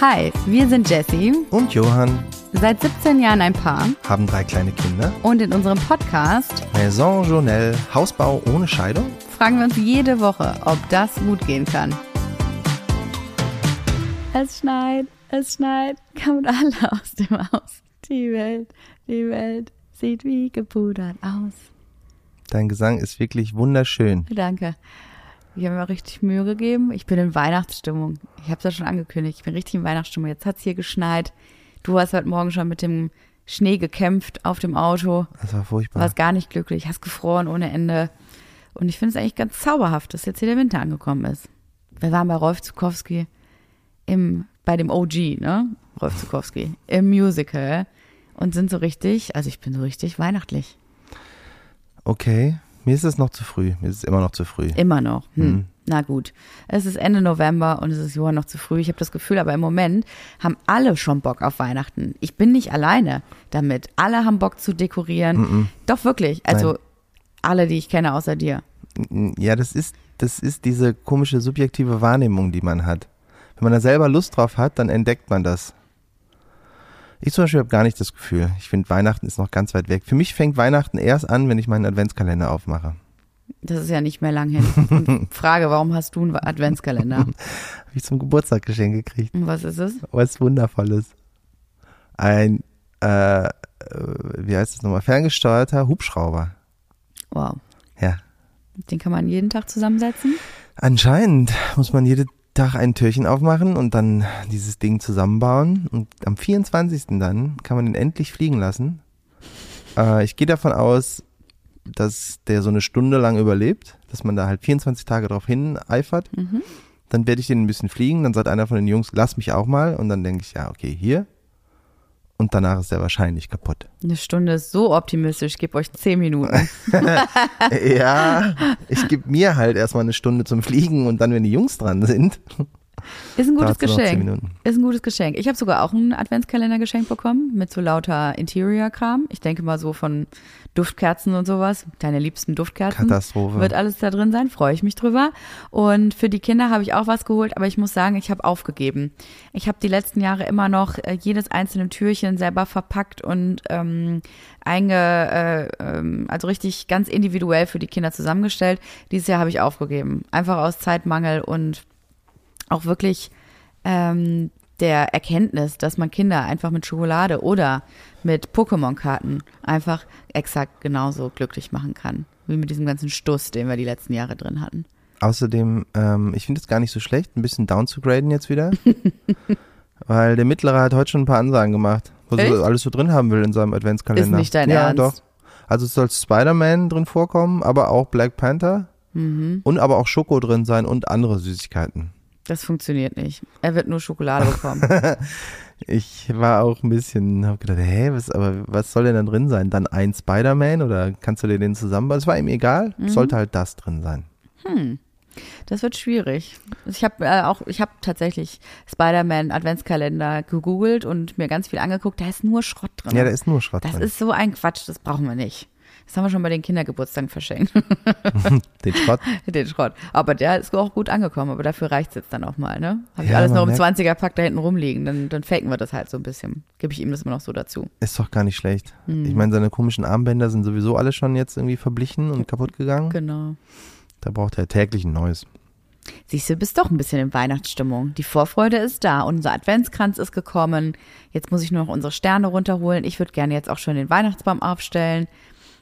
Hi, wir sind Jessie, Und Johann seit 17 Jahren ein Paar haben drei kleine Kinder. und in unserem Podcast Maison Journelle, Hausbau ohne Scheidung. fragen wir uns jede Woche, ob das gut gehen kann. Es schneit, es schneit, kommt alle aus dem Haus. Die Welt, die Welt sieht wie gepudert aus. Dein Gesang ist wirklich wunderschön. Danke. Ich habe mir richtig Mühe gegeben. Ich bin in Weihnachtsstimmung. Ich habe es ja schon angekündigt. Ich bin richtig in Weihnachtsstimmung. Jetzt hat's hier geschneit. Du hast heute Morgen schon mit dem Schnee gekämpft auf dem Auto. Das war furchtbar. Warst gar nicht glücklich, hast gefroren ohne Ende. Und ich finde es eigentlich ganz zauberhaft, dass jetzt hier der Winter angekommen ist. Wir waren bei Rolf Zukowski im, bei dem OG, ne? Rolf Zukowski, im Musical und sind so richtig, also ich bin so richtig weihnachtlich. Okay, mir ist es noch zu früh. Mir ist es immer noch zu früh. Immer noch. Hm. Mhm. Na gut. Es ist Ende November und es ist Johann noch zu früh. Ich habe das Gefühl, aber im Moment haben alle schon Bock auf Weihnachten. Ich bin nicht alleine damit. Alle haben Bock zu dekorieren. Doch wirklich. Also Nein. alle, die ich kenne, außer dir. Ja, das ist, das ist diese komische subjektive Wahrnehmung, die man hat. Wenn man da selber Lust drauf hat, dann entdeckt man das. Ich zum Beispiel habe gar nicht das Gefühl. Ich finde, Weihnachten ist noch ganz weit weg. Für mich fängt Weihnachten erst an, wenn ich meinen Adventskalender aufmache. Das ist ja nicht mehr lang hin. Frage, warum hast du einen Adventskalender? Habe ich zum Geburtstag geschenkt gekriegt. Und was ist es? Was Wundervolles. Ein, äh, äh, wie heißt es nochmal, ferngesteuerter Hubschrauber. Wow. Ja. Den kann man jeden Tag zusammensetzen? Anscheinend muss man jeden Tag ein Türchen aufmachen und dann dieses Ding zusammenbauen. Und am 24. dann kann man den endlich fliegen lassen. Äh, ich gehe davon aus, dass der so eine Stunde lang überlebt, dass man da halt 24 Tage drauf hin eifert. Mhm. Dann werde ich den ein bisschen fliegen, dann sagt einer von den Jungs, lass mich auch mal. Und dann denke ich, ja, okay, hier. Und danach ist er wahrscheinlich kaputt. Eine Stunde ist so optimistisch. Ich gebe euch zehn Minuten. ja, ich gebe mir halt erstmal eine Stunde zum Fliegen und dann, wenn die Jungs dran sind, Ist ein gutes Geschenk. Ist ein gutes Geschenk. Ich habe sogar auch einen Adventskalender geschenkt bekommen mit so lauter Interior-Kram. Ich denke mal so von Duftkerzen und sowas. Deine liebsten Duftkerzen. Katastrophe. Wird alles da drin sein, freue ich mich drüber. Und für die Kinder habe ich auch was geholt, aber ich muss sagen, ich habe aufgegeben. Ich habe die letzten Jahre immer noch äh, jedes einzelne Türchen selber verpackt und ähm, einge, äh, ähm, also richtig ganz individuell für die Kinder zusammengestellt. Dieses Jahr habe ich aufgegeben. Einfach aus Zeitmangel und auch wirklich ähm, der Erkenntnis, dass man Kinder einfach mit Schokolade oder mit Pokémon-Karten einfach exakt genauso glücklich machen kann. Wie mit diesem ganzen Stuss, den wir die letzten Jahre drin hatten. Außerdem, ähm, ich finde es gar nicht so schlecht, ein bisschen down zu graden jetzt wieder. weil der Mittlere hat heute schon ein paar Ansagen gemacht, was er alles so drin haben will in seinem Adventskalender. Ist nicht dein ja, Ernst? doch. Also es soll Spider-Man drin vorkommen, aber auch Black Panther Mhm. und aber auch Schoko drin sein und andere Süßigkeiten. Das funktioniert nicht. Er wird nur Schokolade bekommen. Ich war auch ein bisschen, hab gedacht, hä, was, aber was soll denn da drin sein? Dann ein Spider-Man oder kannst du dir den zusammenbauen? Es war ihm egal, Mhm. sollte halt das drin sein. Das wird schwierig. Ich habe äh, auch, ich habe tatsächlich Spider-Man Adventskalender gegoogelt und mir ganz viel angeguckt. Da ist nur Schrott drin. Ja, da ist nur Schrott das drin. ist so ein Quatsch. Das brauchen wir nicht. Das haben wir schon bei den Kindergeburtstagen verschenkt. Den Schrott. den Schrott. Aber der ist auch gut angekommen. Aber dafür reicht's jetzt dann auch mal, ne? Habe ich Ja, alles noch im merkt- 20er-Pack da hinten rumliegen. Dann, dann faken wir das halt so ein bisschen. Gebe ich ihm das immer noch so dazu. Ist doch gar nicht schlecht. Hm. Ich meine, seine komischen Armbänder sind sowieso alle schon jetzt irgendwie verblichen und kaputt gegangen. Genau. Da braucht er täglich ein neues. Siehst du, du bist doch ein bisschen in Weihnachtsstimmung. Die Vorfreude ist da. Unser Adventskranz ist gekommen. Jetzt muss ich nur noch unsere Sterne runterholen. Ich würde gerne jetzt auch schon den Weihnachtsbaum aufstellen.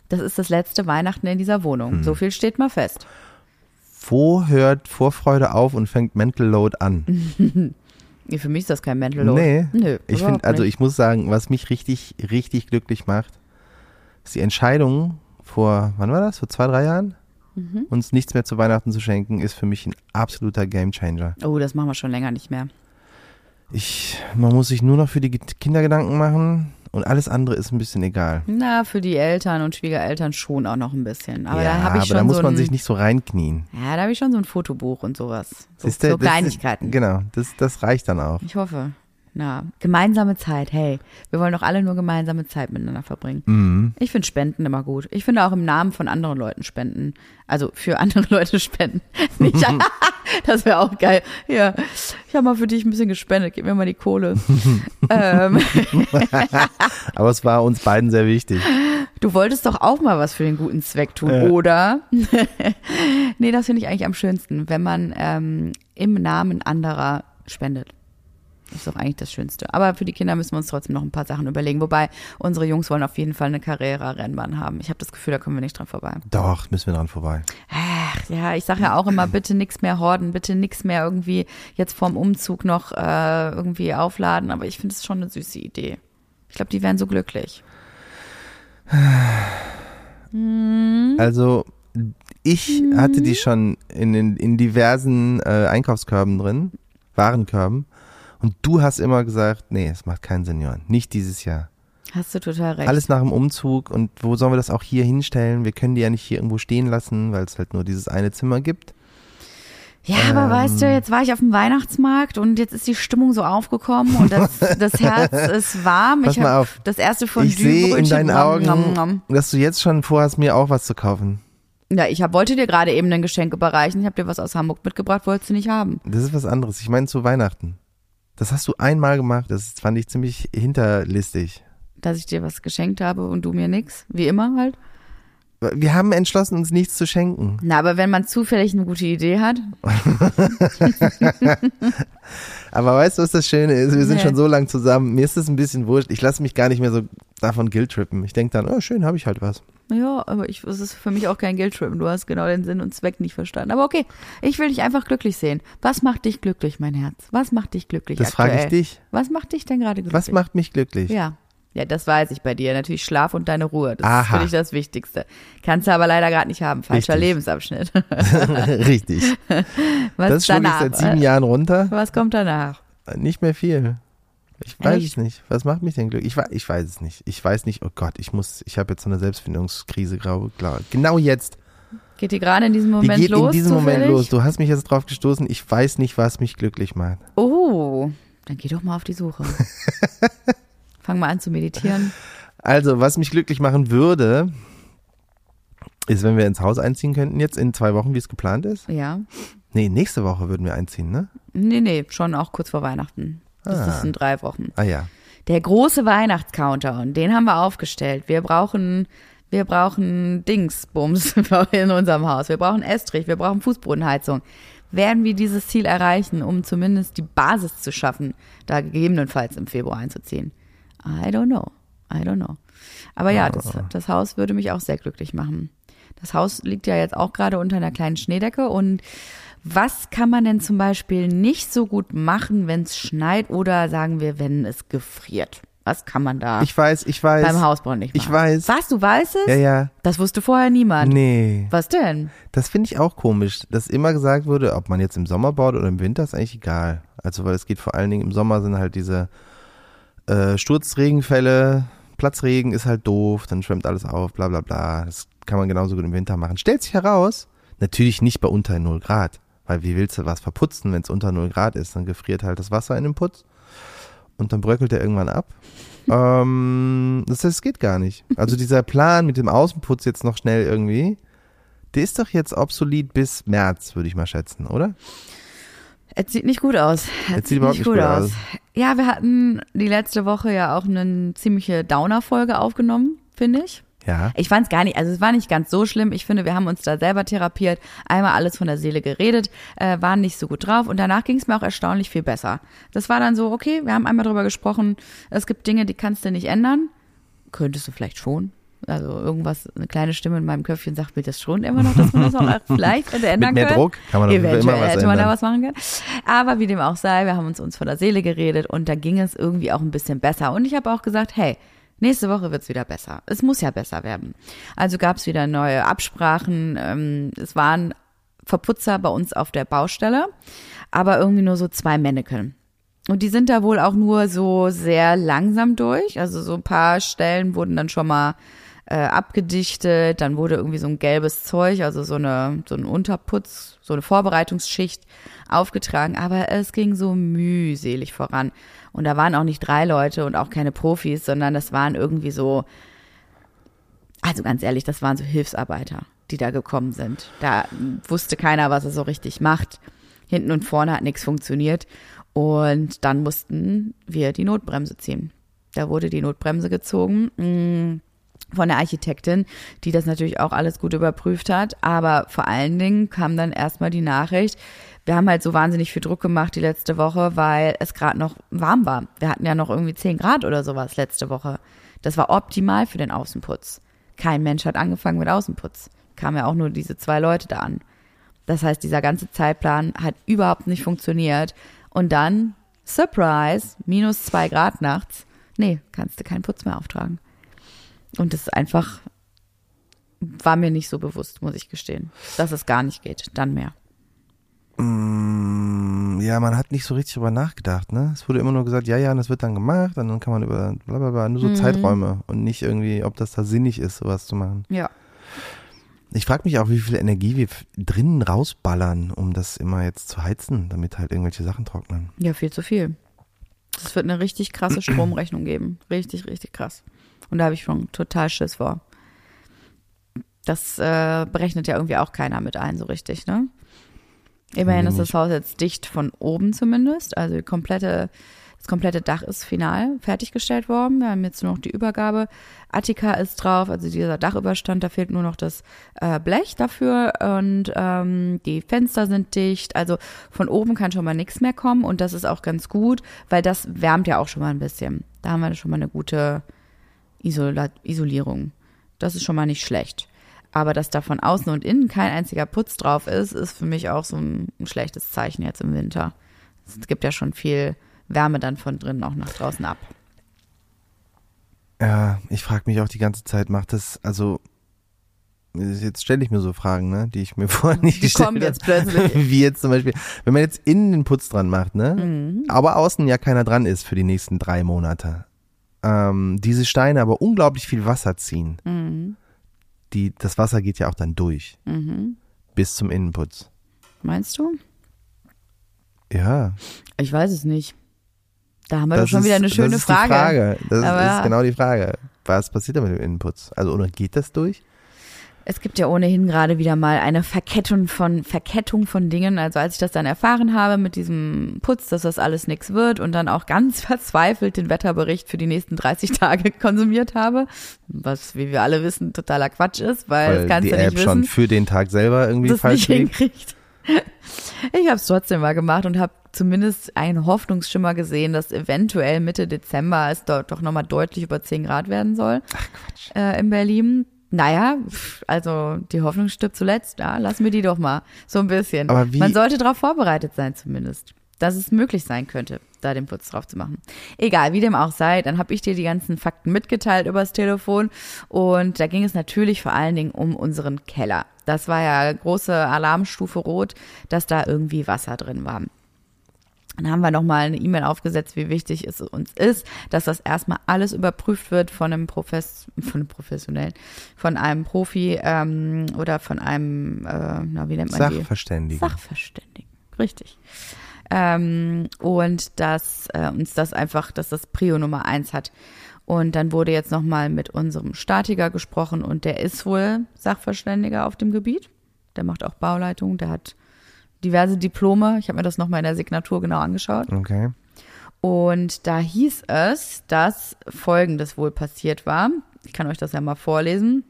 Das ist das letzte Weihnachten in dieser Wohnung. Hm. So viel steht mal fest. Wo hört Vorfreude auf und fängt Mental Load an? Für mich ist das kein Mental Load. Nee. Nö, Ich finde, also ich muss sagen, was mich richtig, richtig glücklich macht, ist die Entscheidung vor, wann war das? Vor zwei, drei Jahren? Mhm. Uns nichts mehr zu Weihnachten zu schenken, ist für mich ein absoluter Gamechanger. Oh, das machen wir schon länger nicht mehr. Ich, man muss sich nur noch für die Kinder Gedanken machen und alles andere ist ein bisschen egal. Na, für die Eltern und Schwiegereltern schon auch noch ein bisschen. Aber ja, da habe ich aber schon da muss so man ein, sich nicht so reinknien. Ja, da habe ich schon so ein Fotobuch und sowas. So, Siehste, so das ist- Kleinigkeiten. Genau, das, das reicht dann auch. Ich hoffe. Na, gemeinsame Zeit. Hey, wir wollen doch alle nur gemeinsame Zeit miteinander verbringen. Mhm. Ich finde Spenden immer gut. Ich finde auch im Namen von anderen Leuten spenden. Also für andere Leute spenden. Nicht, Das wäre auch geil. Ja, ich habe mal für dich ein bisschen gespendet. Gib mir mal die Kohle. ähm, Aber es war uns beiden sehr wichtig. du wolltest doch auch mal was für den guten Zweck tun, Ja. oder? nee, das finde ich eigentlich am schönsten, wenn man ähm, im Namen anderer spendet. Das ist doch eigentlich das Schönste. Aber für die Kinder müssen wir uns trotzdem noch ein paar Sachen überlegen. Wobei unsere Jungs wollen auf jeden Fall eine Carrera-Rennbahn haben. Ich habe das Gefühl, da kommen wir nicht dran vorbei. Doch, müssen wir dran vorbei. Ach, ja, ich sage ja auch immer, bitte nix mehr horden, bitte nix mehr irgendwie jetzt vorm Umzug noch äh, irgendwie aufladen. Aber ich finde es schon eine süße Idee. Ich glaube, die wären so glücklich. Also ich hatte die schon in, in, in diversen äh, Einkaufskörben drin, Warenkörben. Und du hast immer gesagt, nee, es macht keinen Sinn, Johann. Nicht dieses Jahr. Hast du total recht. Alles nach dem Umzug. Und wo sollen wir das auch hier hinstellen? Wir können die ja nicht hier irgendwo stehen lassen, weil es halt nur dieses eine Zimmer gibt. Ja, aber weißt du, jetzt war ich auf dem Weihnachtsmarkt und jetzt ist die Stimmung so aufgekommen und das, das Herz ist warm. Pass ich mal auf. das erste von ich sehe in deinen Augen, dass du jetzt schon vorhast, mir auch was zu kaufen. Ja, ich hab, wollte dir gerade eben ein Geschenk überreichen. Ich habe dir was aus Hamburg mitgebracht, wolltest du nicht haben. Das ist was anderes. Ich meine zu Weihnachten. Das hast du einmal gemacht. Das fand ich ziemlich hinterlistig. Dass ich dir was geschenkt habe und du mir nix. Wie immer halt. Wir haben entschlossen, uns nichts zu schenken. Na, aber wenn man zufällig eine gute Idee hat. Aber weißt du, was das Schöne ist? Wir sind Nee. schon so lang zusammen. Mir ist das ein bisschen wurscht. Ich lasse mich gar nicht mehr so davon guilt-trippen. Ich denke dann, oh, schön, habe ich halt was. Ja, aber ich, es ist für mich auch kein Geldtrip. Du hast genau den Sinn und Zweck nicht verstanden. Aber okay, ich will dich einfach glücklich sehen. Was macht dich glücklich, mein Herz? Was macht dich glücklich Das frage ich dich. Was macht dich denn gerade glücklich? Was macht mich glücklich? Ja. Ja, das weiß ich bei dir. Natürlich Schlaf und deine Ruhe. Das Aha. ist für dich das Wichtigste. Kannst du aber leider gerade nicht haben. Falscher Richtig. Lebensabschnitt. Richtig. Was Das schlage ich danach? seit sieben Jahren runter. Was kommt danach? Nicht mehr viel. Ich weiß es nicht. Was macht mich denn glücklich? Ich, wei- ich weiß es nicht. Ich weiß nicht, oh Gott, ich muss, ich habe jetzt so eine Selbstfindungskrise, glaube klar. Genau jetzt. Geht die gerade in diesem Die Moment geht los? in diesem Moment zufällig? los. Du hast mich jetzt drauf gestoßen. Ich weiß nicht, was mich glücklich macht. Oh, dann geh doch mal auf die Suche. Fang mal an zu meditieren. Also, was mich glücklich machen würde, ist, wenn wir ins Haus einziehen könnten jetzt in zwei Wochen, wie es geplant ist. Ja. Nee, nächste Woche würden wir einziehen, ne? Nee, nee, schon auch kurz vor Weihnachten. Das Ah. ist in drei Wochen. Ah ja. Der große Weihnachtscountdown, den haben wir aufgestellt. Wir brauchen, wir brauchen Dingsbums in unserem Haus. Wir brauchen Estrich, wir brauchen Fußbodenheizung. Werden wir dieses Ziel erreichen, um zumindest die Basis zu schaffen, da gegebenenfalls im Februar einzuziehen? I don't know. I don't know. Aber ja, das, das Haus würde mich auch sehr glücklich machen. Das Haus liegt ja jetzt auch gerade unter einer kleinen Schneedecke und was kann man denn zum Beispiel nicht so gut machen, wenn es schneit oder sagen wir, wenn es gefriert? Was kann man da Ich weiß, ich weiß. beim Hausbau nicht machen? Ich weiß. Was, du weißt es? Ja, ja. Das wusste vorher niemand. Nee. Was denn? Das finde ich auch komisch, dass immer gesagt wurde, ob man jetzt im Sommer baut oder im Winter, ist eigentlich egal. Also, weil es geht vor allen Dingen im Sommer sind halt diese äh, Sturzregenfälle, Platzregen ist halt doof, dann schwemmt alles auf, bla bla bla. Das kann man genauso gut im Winter machen. Stellt sich heraus, natürlich nicht bei unter 0 Grad, weil wie willst du was verputzen, wenn es unter 0 Grad ist? Dann gefriert halt das Wasser in dem Putz und dann bröckelt er irgendwann ab. ähm, das, das geht gar nicht. Also dieser Plan mit dem Außenputz jetzt noch schnell irgendwie, der ist doch jetzt obsolet bis März, würde ich mal schätzen, oder? Es sieht nicht gut aus. Es Es sieht überhaupt nicht gut aus. Ja, wir hatten die letzte Woche ja auch eine ziemliche Downer-Folge aufgenommen, finde ich. Ja. Ich fand es gar nicht, also es war nicht ganz so schlimm. Ich finde, wir haben uns da selber therapiert, einmal alles von der Seele geredet, äh, waren nicht so gut drauf und danach ging es mir auch erstaunlich viel besser. Das war dann so, okay, wir haben einmal drüber gesprochen, es gibt Dinge, die kannst du nicht ändern. Könntest du vielleicht schon. Also irgendwas, eine kleine Stimme in meinem Köpfchen sagt mir das schon immer noch, dass man das auch vielleicht hätte ändern Mit mehr können. Druck kann man Eventuell immer was hätte man da ändern. was machen können. Aber wie dem auch sei, wir haben uns uns von der Seele geredet und da ging es irgendwie auch ein bisschen besser. Und ich habe auch gesagt, hey, nächste Woche wird's wieder besser. Es muss ja besser werden. Also gab's wieder neue Absprachen. Ähm, es waren Verputzer bei uns auf der Baustelle, aber irgendwie nur so zwei Männchen. Und die sind da wohl auch nur so sehr langsam durch. Also so ein paar Stellen wurden dann schon mal äh, abgedichtet, dann wurde irgendwie so ein gelbes Zeug, also so eine so ein Unterputz, so eine Vorbereitungsschicht aufgetragen, aber es ging so mühselig voran. Und da waren auch nicht drei Leute und auch keine Profis, sondern das waren irgendwie so, also ganz ehrlich, das waren so Hilfsarbeiter, die da gekommen sind. Da wusste keiner, was er so richtig macht. Hinten und vorne hat nichts funktioniert. Und dann mussten wir die Notbremse ziehen. Da wurde die Notbremse gezogen mh, von der Architektin, die das natürlich auch alles gut überprüft hat. Aber vor allen Dingen kam dann erstmal die Nachricht, wir haben halt so wahnsinnig viel Druck gemacht die letzte Woche, weil es gerade noch warm war. Wir hatten ja noch irgendwie 10 Grad oder sowas letzte Woche. Das war optimal für den Außenputz. Kein Mensch hat angefangen mit Außenputz. Kamen ja auch nur diese zwei Leute da an. Das heißt, dieser ganze Zeitplan hat überhaupt nicht funktioniert. Und dann, Surprise, minus zwei Grad nachts. Nee, kannst du keinen Putz mehr auftragen. Und das ist einfach, war mir nicht so bewusst, muss ich gestehen, dass es gar nicht geht. Dann mehr. Mm, ja, man hat nicht so richtig drüber nachgedacht, ne? Es wurde immer nur gesagt, ja, ja, das wird dann gemacht, und dann kann man über bla bla bla, nur so Mhm. Zeiträume und nicht irgendwie, ob das da sinnig ist, sowas zu machen. Ja. Ich frage mich auch, wie viel Energie wir drinnen rausballern, um das immer jetzt zu heizen, damit halt irgendwelche Sachen trocknen. Ja, viel zu viel. Es wird eine richtig krasse Stromrechnung geben. Richtig, richtig krass. Und da habe ich schon total Schiss vor. Das äh, berechnet ja irgendwie auch keiner mit ein, so richtig, ne? Immerhin ist das nicht. Haus jetzt dicht von oben zumindest. Also die komplette, das komplette Dach ist final fertiggestellt worden. Wir haben jetzt nur noch die Übergabe. Attika ist drauf, also dieser Dachüberstand, da fehlt nur noch das äh, Blech dafür und ähm, die Fenster sind dicht. Also von oben kann schon mal nichts mehr kommen und das ist auch ganz gut, weil das wärmt ja auch schon mal ein bisschen. Da haben wir schon mal eine gute Isola Isolierung. Das ist schon mal nicht schlecht. Aber dass da von außen und innen kein einziger Putz drauf ist, ist für mich auch so ein, ein schlechtes Zeichen jetzt im Winter. Es gibt ja schon viel Wärme dann von drinnen auch nach draußen ab. Ja, ich frage mich auch die ganze Zeit, macht das, also jetzt stelle ich mir so Fragen, ne, die ich mir vorher nicht Die gestellt kommen jetzt plötzlich. Wie jetzt zum Beispiel, wenn man jetzt innen den Putz dran macht, ne, Mhm. aber außen ja keiner dran ist für die nächsten drei Monate. Ähm, diese Steine aber unglaublich viel Wasser ziehen. Mhm. Die, das Wasser geht ja auch dann durch Mhm. bis zum Innenputz. Meinst du? Ja, Ich weiß es nicht. Da haben wir doch schon ist, wieder eine schöne das ist Frage. Die Frage. Das Aber- ist genau die Frage. Was passiert da mit dem Innenputz? Also oder geht das durch? Es gibt ja ohnehin gerade wieder mal eine Verkettung von Verkettung von Dingen. Also als ich das dann erfahren habe mit diesem Putz, dass das alles nix wird und dann auch ganz verzweifelt den Wetterbericht für die nächsten 30 Tage konsumiert habe, was wie wir alle wissen totaler Quatsch ist, weil, das kannst die du App nicht schon wissen, für den Tag selber irgendwie falsch hinkriegt. Ich habe es trotzdem mal gemacht und habe zumindest einen Hoffnungsschimmer gesehen, dass eventuell Mitte Dezember es dort doch nochmal deutlich über 10 Grad werden soll äh, in Berlin. Naja, also die Hoffnung stirbt zuletzt, ja, lass mir die doch mal so ein bisschen. Aber wie- Man sollte darauf vorbereitet sein zumindest, dass es möglich sein könnte, da den Putz drauf zu machen. Egal, wie dem auch sei, dann habe ich dir die ganzen Fakten mitgeteilt übers Telefon und da ging es natürlich vor allen Dingen um unseren Keller. Das war ja große Alarmstufe rot, dass da irgendwie Wasser drin war. Dann haben wir nochmal eine E-Mail aufgesetzt, wie wichtig es uns ist, dass das erstmal alles überprüft wird von einem Profess von einem Professionellen, von einem Profi ähm, oder von einem, äh, na, wie nennt man die? Sachverständige. Sachverständigen, richtig. Ähm, und dass äh, uns das einfach, dass das Prio Nummer eins hat. Und dann wurde jetzt nochmal mit unserem Statiker gesprochen und der ist wohl Sachverständiger auf dem Gebiet. Der macht auch Bauleitung, der hat diverse Diplome. Ich habe mir das nochmal in der Signatur genau angeschaut. Okay. Und da hieß es, dass Folgendes wohl passiert war. Ich kann euch das ja mal vorlesen.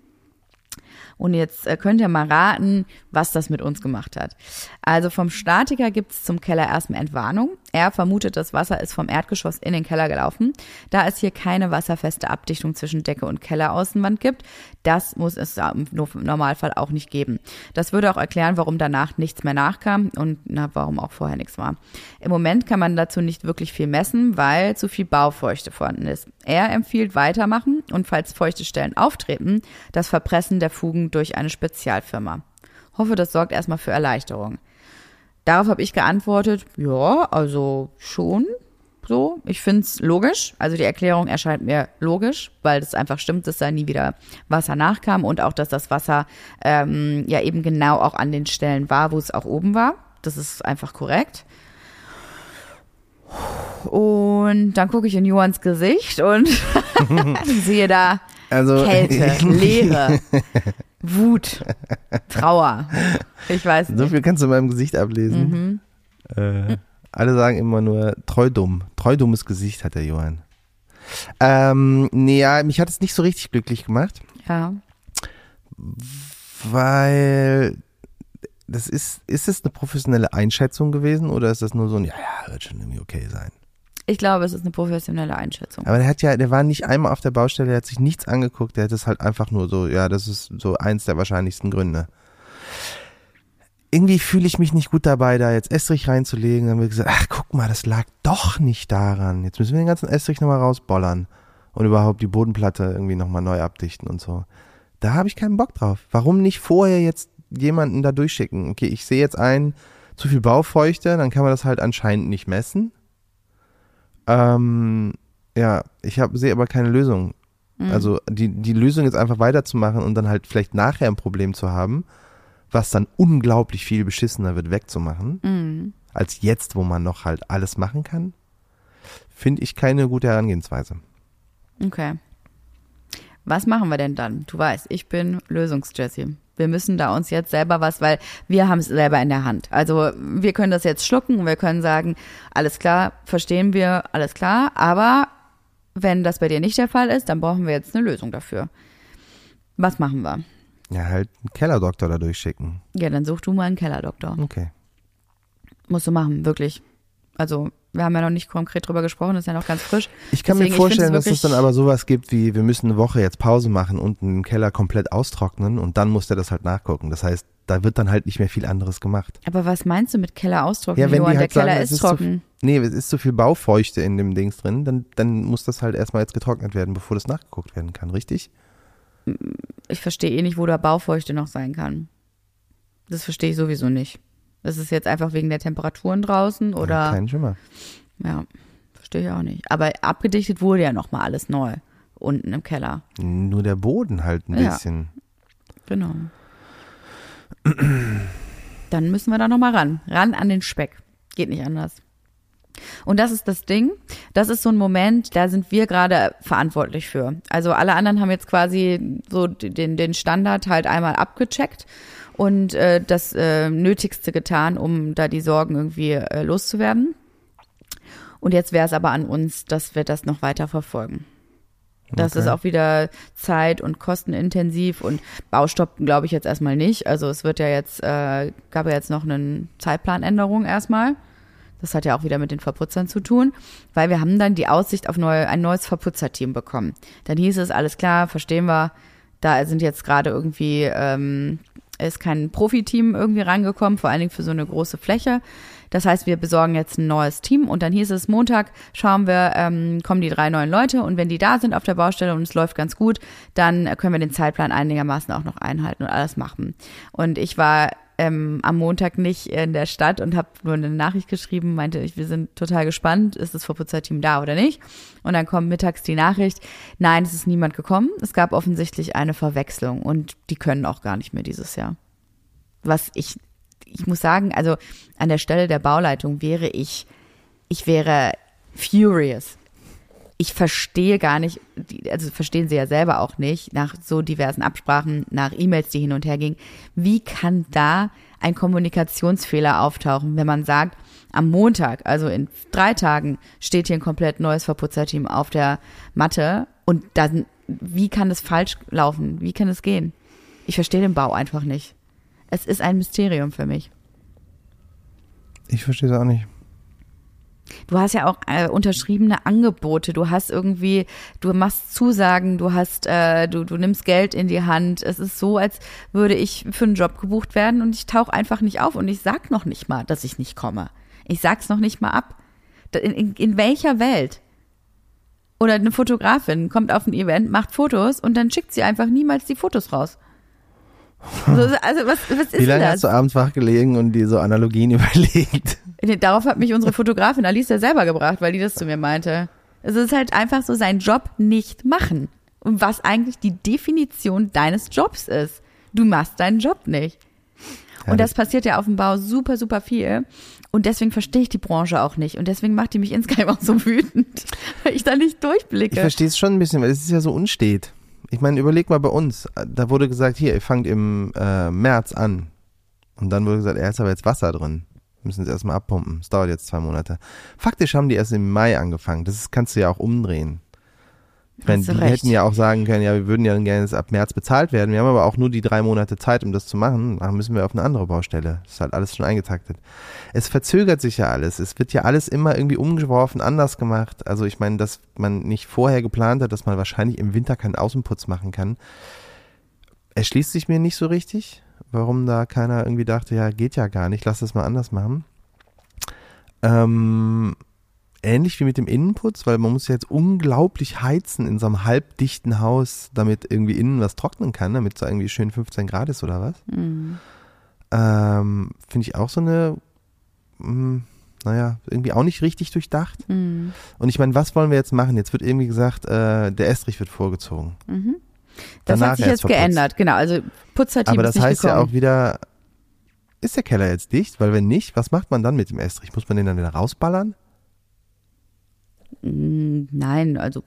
Und jetzt äh, könnt ihr mal raten, was das mit uns gemacht hat. Also vom Statiker gibt es zum Keller erstmal Entwarnung. Er vermutet, das Wasser ist vom Erdgeschoss in den Keller gelaufen. Da es hier keine wasserfeste Abdichtung zwischen Decke und Kelleraußenwand gibt, das muss es im Normalfall auch nicht geben. Das würde auch erklären, warum danach nichts mehr nachkam und na, warum auch vorher nichts war. Im Moment kann man dazu nicht wirklich viel messen, weil zu viel Baufeuchte vorhanden ist. Er empfiehlt weitermachen und falls feuchte Stellen auftreten, das Verpressen der Fugen durch eine Spezialfirma. Hoffe, das sorgt erstmal für Erleichterung. Darauf habe ich geantwortet, ja, also schon so. Ich finde es logisch. Also die Erklärung erscheint mir logisch, weil es einfach stimmt, dass da nie wieder Wasser nachkam und auch, dass das Wasser ähm, ja eben genau auch an den Stellen war, wo es auch oben war. Das ist einfach korrekt. Und dann gucke ich in Johans Gesicht und sehe da Also Kälte, Leere, Wut, Trauer. Ich weiß so nicht. viel kannst du in meinem Gesicht ablesen. Mhm. Äh, alle sagen immer nur treu dumm. Treu dummes Gesicht hat der Johann. Ähm, nee, ja, mich hat es nicht so richtig glücklich gemacht, Ja. weil das ist, ist es eine professionelle Einschätzung gewesen oder ist das nur so ein, ja, ja, wird schon irgendwie okay sein? Ich glaube, es ist eine professionelle Einschätzung. Aber der hat ja, der war nicht einmal auf der Baustelle, der hat sich nichts angeguckt, der hat es halt einfach nur so, ja, das ist so eins der wahrscheinlichsten Gründe. Irgendwie fühle ich mich nicht gut dabei, da jetzt Estrich reinzulegen. Dann haben wir gesagt, ach guck mal, das lag doch nicht daran. Jetzt müssen wir den ganzen Estrich nochmal rausbollern und überhaupt die Bodenplatte irgendwie nochmal neu abdichten und so. Da habe ich keinen Bock drauf. Warum nicht vorher jetzt jemanden da durchschicken? Okay, ich sehe jetzt ein, zu viel Baufeuchte, dann kann man das halt anscheinend nicht messen. Ähm, ja, ich sehe aber keine Lösung. Mhm. Also die, die Lösung ist einfach weiterzumachen und dann halt vielleicht nachher ein Problem zu haben, was dann unglaublich viel beschissener wird, wegzumachen, Mhm. als jetzt, wo man noch halt alles machen kann, finde ich keine gute Herangehensweise. Okay. Was machen wir denn dann? Du weißt, ich bin Lösungsjessie. Wir müssen da uns jetzt selber was, weil wir haben es selber in der Hand. Also wir können das jetzt schlucken, wir können sagen, alles klar, verstehen wir, alles klar, aber wenn das bei dir nicht der Fall ist, dann brauchen wir jetzt eine Lösung dafür. Was machen wir? Ja, halt einen Kellerdoktor da durchschicken. Ja, dann such du mal einen Kellerdoktor. Okay. Musst du machen, wirklich. Also, wir haben ja noch nicht konkret drüber gesprochen, das ist ja noch ganz frisch. Ich kann Deswegen, mir vorstellen, dass es dann aber sowas gibt wie, wir müssen eine Woche jetzt Pause machen und einen Keller komplett austrocknen und dann muss der das halt nachgucken. Das heißt, da wird dann halt nicht mehr viel anderes gemacht. Aber was meinst du mit Keller austrocknen? Ja, wenn Johann? die halt der Keller sagen, es ist ist zu trocken. Nee, es ist zu viel Baufeuchte in dem Dings drin, dann, dann muss das halt erstmal jetzt getrocknet werden, bevor das nachgeguckt werden kann, richtig? ich verstehe eh nicht, wo da Baufeuchte noch sein kann. Das verstehe ich sowieso nicht. Das ist jetzt einfach wegen der Temperaturen draußen Ja, oder kein Schimmer. ja, verstehe ich auch nicht. Aber abgedichtet wurde ja noch mal alles neu unten im Keller. Nur der Boden halt ein Ja. bisschen. Genau. Dann müssen wir da noch mal ran, ran an den Speck. Geht nicht anders. Und das ist das Ding. Das ist so ein Moment, da sind wir gerade verantwortlich für. Also alle anderen haben jetzt quasi so den, den Standard halt einmal abgecheckt und äh, das äh, Nötigste getan, um da die Sorgen irgendwie äh, loszuwerden. Und jetzt wäre es aber an uns, dass wir das noch weiter verfolgen. Das Okay. ist auch wieder zeit- und kostenintensiv und Baustopp glaube ich jetzt erstmal nicht. Also es wird ja jetzt, äh, gab ja jetzt noch eine Zeitplanänderung erstmal. Das hat ja auch wieder mit den Verputzern zu tun, weil wir haben dann die Aussicht auf neu, ein neues Verputzerteam bekommen. Dann hieß es, alles klar, verstehen wir, da sind jetzt gerade irgendwie, ähm, ist kein Profiteam irgendwie rangekommen, vor allen Dingen für so eine große Fläche. Das heißt, wir besorgen jetzt ein neues Team und dann hieß es, Montag schauen wir, ähm, kommen die drei neuen Leute und wenn die da sind auf der Baustelle und es läuft ganz gut, dann können wir den Zeitplan einigermaßen auch noch einhalten und alles machen. Und ich war ähm, am Montag nicht in der Stadt und habe nur eine Nachricht geschrieben, meinte ich, wir sind total gespannt, ist das Verputzerteam da oder nicht? Und dann kommt mittags die Nachricht, nein, es ist niemand gekommen. Es gab offensichtlich eine Verwechslung und die können auch gar nicht mehr dieses Jahr. Was ich, ich muss sagen, also an der Stelle der Bauleitung wäre ich, ich wäre furious. Ich verstehe gar nicht, also verstehen sie ja selber auch nicht, nach so diversen Absprachen, nach E-Mails, die hin und her gingen. Wie kann da ein Kommunikationsfehler auftauchen, wenn man sagt, am Montag, also in drei Tagen, steht hier ein komplett neues Verputzerteam auf der Matte und dann, wie kann das falsch laufen? Wie kann es gehen? Ich verstehe den Bau einfach nicht. Es ist ein Mysterium für mich. Ich verstehe es auch nicht. Du hast ja auch äh, unterschriebene Angebote. Du hast irgendwie, du machst Zusagen, du hast, äh, du, du nimmst Geld in die Hand. Es ist so, als würde ich für einen Job gebucht werden und ich tauche einfach nicht auf und ich sag noch nicht mal, dass ich nicht komme. Ich sag's noch nicht mal ab. In, in, in welcher Welt? Oder eine Fotografin kommt auf ein Event, macht Fotos und dann schickt sie einfach niemals die Fotos raus. Also, also was, was ist Wie lange das? hast du abends wach gelegen und dir so Analogien überlegt? Darauf hat mich unsere Fotografin Alicia selber gebracht, weil die das zu mir meinte. Es ist halt einfach so, seinen Job nicht machen. Und was eigentlich die Definition deines Jobs ist. Du machst deinen Job nicht. Ja, Und das passiert ja auf dem Bau super, super viel. Und deswegen verstehe ich die Branche auch nicht. Und deswegen macht die mich insgeheim auch so wütend, weil ich da nicht Ich durchblicke. verstehe es schon ein bisschen, weil es ist ja so unstet. Ich meine, überleg mal bei uns. Da wurde gesagt, hier, ihr fangt im äh, März an. Und dann wurde gesagt, er ist aber jetzt Wasser drin. Müssen sie erstmal abpumpen. Es dauert jetzt zwei Monate. Faktisch haben die erst im Mai angefangen. Das kannst du ja auch umdrehen. Du die recht. hätten ja auch sagen können, ja, wir würden ja gerne jetzt ab März bezahlt werden. Wir haben aber auch nur die drei Monate Zeit, um das zu machen. Dann müssen wir auf eine andere Baustelle. Das ist halt alles schon eingetaktet. Es verzögert sich ja alles. Es wird ja alles immer irgendwie umgeworfen, anders gemacht. Also ich meine, dass man nicht vorher geplant hat, dass man wahrscheinlich im Winter keinen Außenputz machen kann, erschließt sich mir nicht so richtig, warum da keiner irgendwie dachte, ja, geht ja gar nicht, lass das mal anders machen. Ähm, ähnlich wie mit dem Innenputz, weil man muss ja jetzt unglaublich heizen in so einem halbdichten Haus, damit irgendwie innen was trocknen kann, damit es irgendwie schön 15 Grad ist oder was. Mhm. Ähm, Finde ich auch so eine, mh, naja, irgendwie auch nicht richtig durchdacht. Mhm. Und ich meine, was wollen wir jetzt machen? Jetzt wird irgendwie gesagt, äh, der Estrich wird vorgezogen. Mhm. Das Danach hat sich jetzt verputzt. geändert, genau. Also Putzerteam Aber ist das nicht heißt ja gekommen. auch wieder, ist der Keller jetzt dicht? Weil wenn nicht, was macht man dann mit dem Estrich? Muss man den dann wieder rausballern? Mm, Nein, also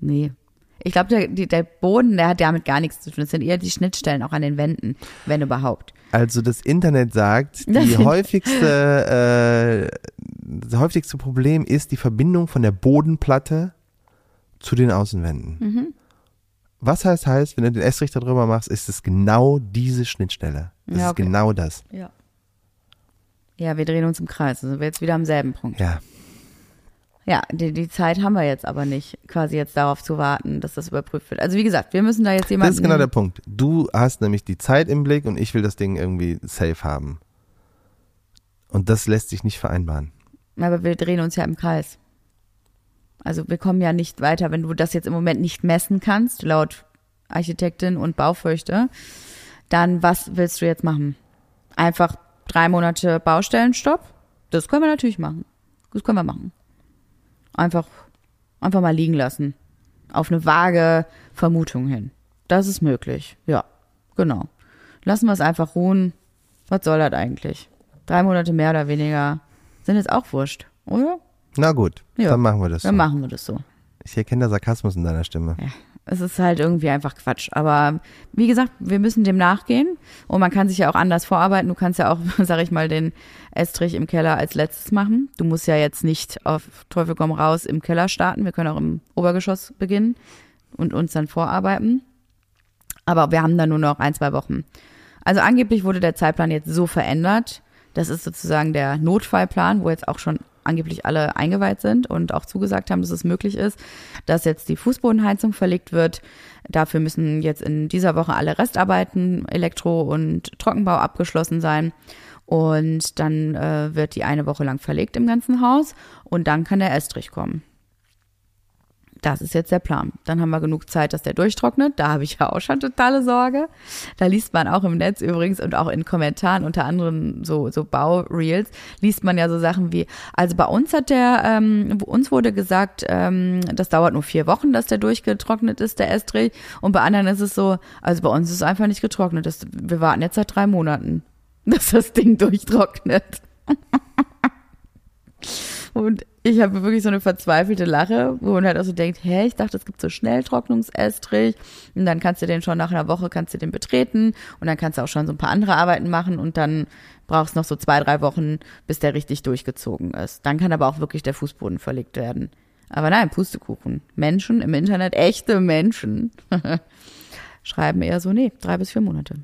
nee. Ich glaube, der, der Boden, der hat damit gar nichts zu tun. Das sind eher die Schnittstellen auch an den Wänden, wenn überhaupt. Also das Internet sagt, Das die häufigste, äh, das häufigste Problem ist die Verbindung von der Bodenplatte zu den Außenwänden. Mhm. Was heißt heißt, wenn du den Estrich drüber machst, ist es genau diese Schnittstelle. Das Ja, ist okay. genau das. Ja. Ja, wir drehen uns im Kreis. Also wir jetzt wieder am selben Punkt. Ja. Ja, die, die Zeit haben wir jetzt aber nicht, quasi jetzt darauf zu warten, dass das überprüft wird. Also wie gesagt, wir müssen da jetzt jemanden. Das ist genau der Punkt. Du hast nämlich die Zeit im Blick und ich will das Ding irgendwie safe haben. Und das lässt sich nicht vereinbaren. Aber wir drehen uns ja im Kreis. Also wir kommen ja nicht weiter, wenn du das jetzt im Moment nicht messen kannst, laut Architektin und Baufürchte, dann was willst du jetzt machen? Einfach drei Monate Baustellenstopp? Das können wir natürlich machen. Das können wir machen. Einfach, einfach mal liegen lassen. Auf eine vage Vermutung hin. Das ist möglich. Ja, genau. Lassen wir es einfach ruhen. Was soll das eigentlich? Drei Monate mehr oder weniger sind jetzt auch wurscht, oder? Na gut, Ja. dann machen wir das so. Dann machen wir das so. Ich erkenne da Sarkasmus in deiner Stimme. Ja, es ist halt irgendwie einfach Quatsch. Aber wie gesagt, wir müssen dem nachgehen und man kann sich ja auch anders vorarbeiten. Du kannst ja auch, sag ich mal, den Estrich im Keller als letztes machen. Du musst ja jetzt nicht auf Teufel komm raus im Keller starten. Wir können auch im Obergeschoss beginnen und uns dann vorarbeiten. Aber wir haben dann nur noch ein, zwei Wochen. Also angeblich wurde der Zeitplan jetzt so verändert. Das ist sozusagen der Notfallplan, wo jetzt auch schon angeblich alle eingeweiht sind und auch zugesagt haben, dass es möglich ist, dass jetzt die Fußbodenheizung verlegt wird. Dafür müssen jetzt in dieser Woche alle Restarbeiten, Elektro- und Trockenbau abgeschlossen sein. Und dann äh, wird die eine Woche lang verlegt im ganzen Haus und dann kann der Estrich kommen. Das ist jetzt der Plan. Dann haben wir genug Zeit, dass der durchtrocknet. Da habe ich ja auch schon totale Sorge. Da liest man auch im Netz übrigens und auch in Kommentaren, unter anderem so, so Baureels, liest man ja so Sachen wie, also bei uns hat der, ähm, uns wurde gesagt, ähm, das dauert nur vier Wochen, dass der durchgetrocknet ist, der Estrich. Und bei anderen ist es so, also bei uns ist es einfach nicht getrocknet. Das, wir warten jetzt seit drei Monaten, dass das Ding durchtrocknet. Und ich habe wirklich so eine verzweifelte Lache, wo man halt auch so denkt, hä, ich dachte, es gibt so Schnelltrocknungsestrich und dann kannst du den schon nach einer Woche, kannst du den betreten und dann kannst du auch schon so ein paar andere Arbeiten machen und dann brauchst du noch so zwei, drei Wochen, bis der richtig durchgezogen ist. Dann kann aber auch wirklich der Fußboden verlegt werden. Aber nein, Pustekuchen. Menschen im Internet, echte Menschen, schreiben eher so, nee, drei bis vier Monate.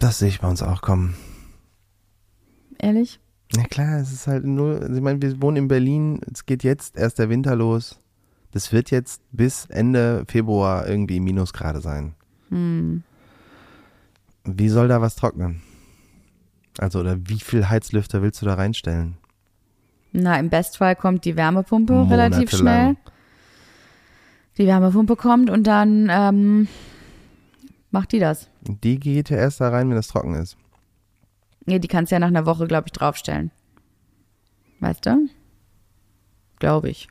Das sehe ich bei uns auch kommen. Ehrlich? Na klar, es ist halt nur, also ich meine, wir wohnen in Berlin, es geht jetzt erst der Winter los. Das wird jetzt bis Ende Februar irgendwie Minusgrade sein. Hm. Wie soll da was trocknen? Also, oder wie viel Heizlüfter willst du da reinstellen? Na, im Bestfall kommt die Wärmepumpe relativ schnell. Monatelang. Die Wärmepumpe kommt und dann ähm, macht die das. Die geht ja erst da rein, wenn es trocken ist. Nee, die kannst du ja nach einer Woche, glaube ich, draufstellen. Weißt du? Glaube ich.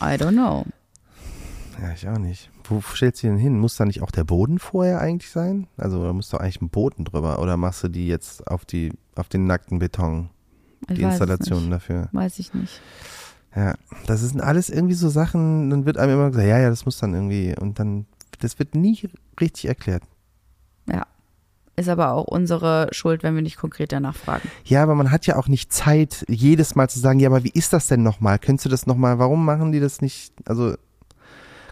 I don't know. Ja, ich auch nicht. Wo stellst du die denn hin? Muss da nicht auch der Boden vorher eigentlich sein? Also, da muss doch eigentlich ein Boden drüber. Oder machst du die jetzt auf die, auf den nackten Beton? Ich Die weiß es Installation nicht. dafür. Weiß ich nicht. Ja, das sind alles irgendwie so Sachen, dann wird einem immer gesagt, ja, ja, das muss dann irgendwie, und dann, das wird nie richtig erklärt. Ja. Ist aber auch unsere Schuld, wenn wir nicht konkret danach fragen. Ja, aber man hat ja auch nicht Zeit, jedes Mal zu sagen, ja, aber wie ist das denn nochmal? Könntest du das nochmal, warum machen die das nicht? Also,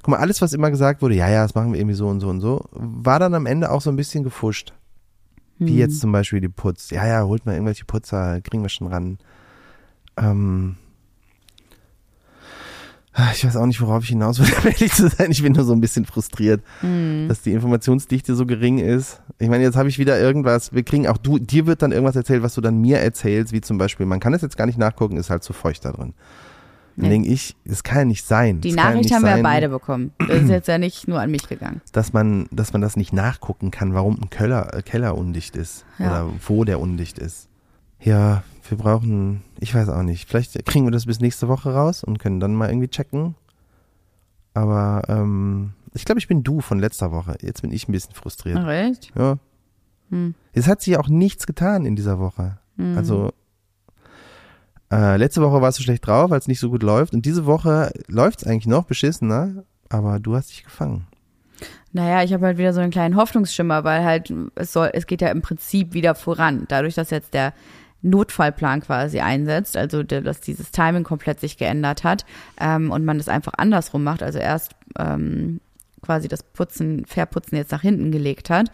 guck mal, alles, was immer gesagt wurde, ja, ja, das machen wir irgendwie so und so und so, war dann am Ende auch so ein bisschen gefuscht. Wie Hm. jetzt zum Beispiel die Putz. Ja, ja, holt mal irgendwelche Putzer, kriegen wir schon ran. Ähm, ich weiß auch nicht, worauf ich hinaus will, um ehrlich zu sein. Ich bin nur so ein bisschen frustriert, Hm. dass die Informationsdichte so gering ist. Ich meine, jetzt habe ich wieder irgendwas, wir kriegen auch du, dir wird dann irgendwas erzählt, was du dann mir erzählst, wie zum Beispiel, man kann es jetzt gar nicht nachgucken, ist halt zu feucht da drin. Dann Nee. denke ich, das kann ja nicht sein. Die Das ja Nachricht nicht haben wir ja sein, beide bekommen. Das ist jetzt ja nicht nur an mich gegangen. Dass man, dass man das nicht nachgucken kann, warum ein Keller, äh, Keller undicht ist. Ja. Oder wo der undicht ist. Ja, wir brauchen, ich weiß auch nicht, vielleicht kriegen wir das bis nächste Woche raus und können dann mal irgendwie checken. Aber ähm, ich glaube, ich bin du von letzter Woche. Jetzt bin ich ein bisschen frustriert. Ach, echt? Ja. Hm. Es hat sich auch nichts getan in dieser Woche. Hm. Also äh, letzte Woche warst du schlecht drauf, weil es nicht so gut läuft. Und diese Woche läuft es eigentlich noch beschissener, aber du hast dich gefangen. Naja, ich habe halt wieder so einen kleinen Hoffnungsschimmer, weil halt es soll, es geht ja im Prinzip wieder voran. Dadurch, dass jetzt der Notfallplan quasi einsetzt, also dass dieses Timing komplett sich geändert hat ähm, und man das einfach andersrum macht, also erst ähm, quasi das Putzen, Verputzen jetzt nach hinten gelegt hat,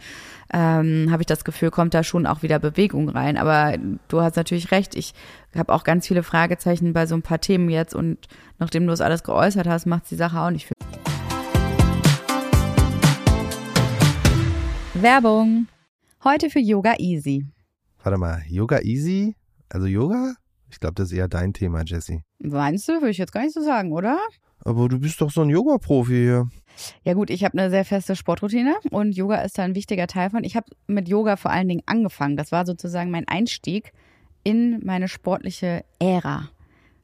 ähm, habe ich das Gefühl, kommt da schon auch wieder Bewegung rein. Aber du hast natürlich recht, ich habe auch ganz viele Fragezeichen bei so ein paar Themen jetzt und nachdem du das alles geäußert hast, macht die Sache auch nicht viel. Werbung. Heute für Yoga Easy. Warte mal, Yoga Easy? Also Yoga? Ich glaube, das ist eher dein Thema, Jesse. Meinst du? Würde ich jetzt gar nicht so sagen, oder? Aber du bist doch so ein Yoga-Profi hier. Ja gut, ich habe eine sehr feste Sportroutine und Yoga ist da ein wichtiger Teil von. Ich habe mit Yoga vor allen Dingen angefangen. Das war sozusagen mein Einstieg in meine sportliche Ära.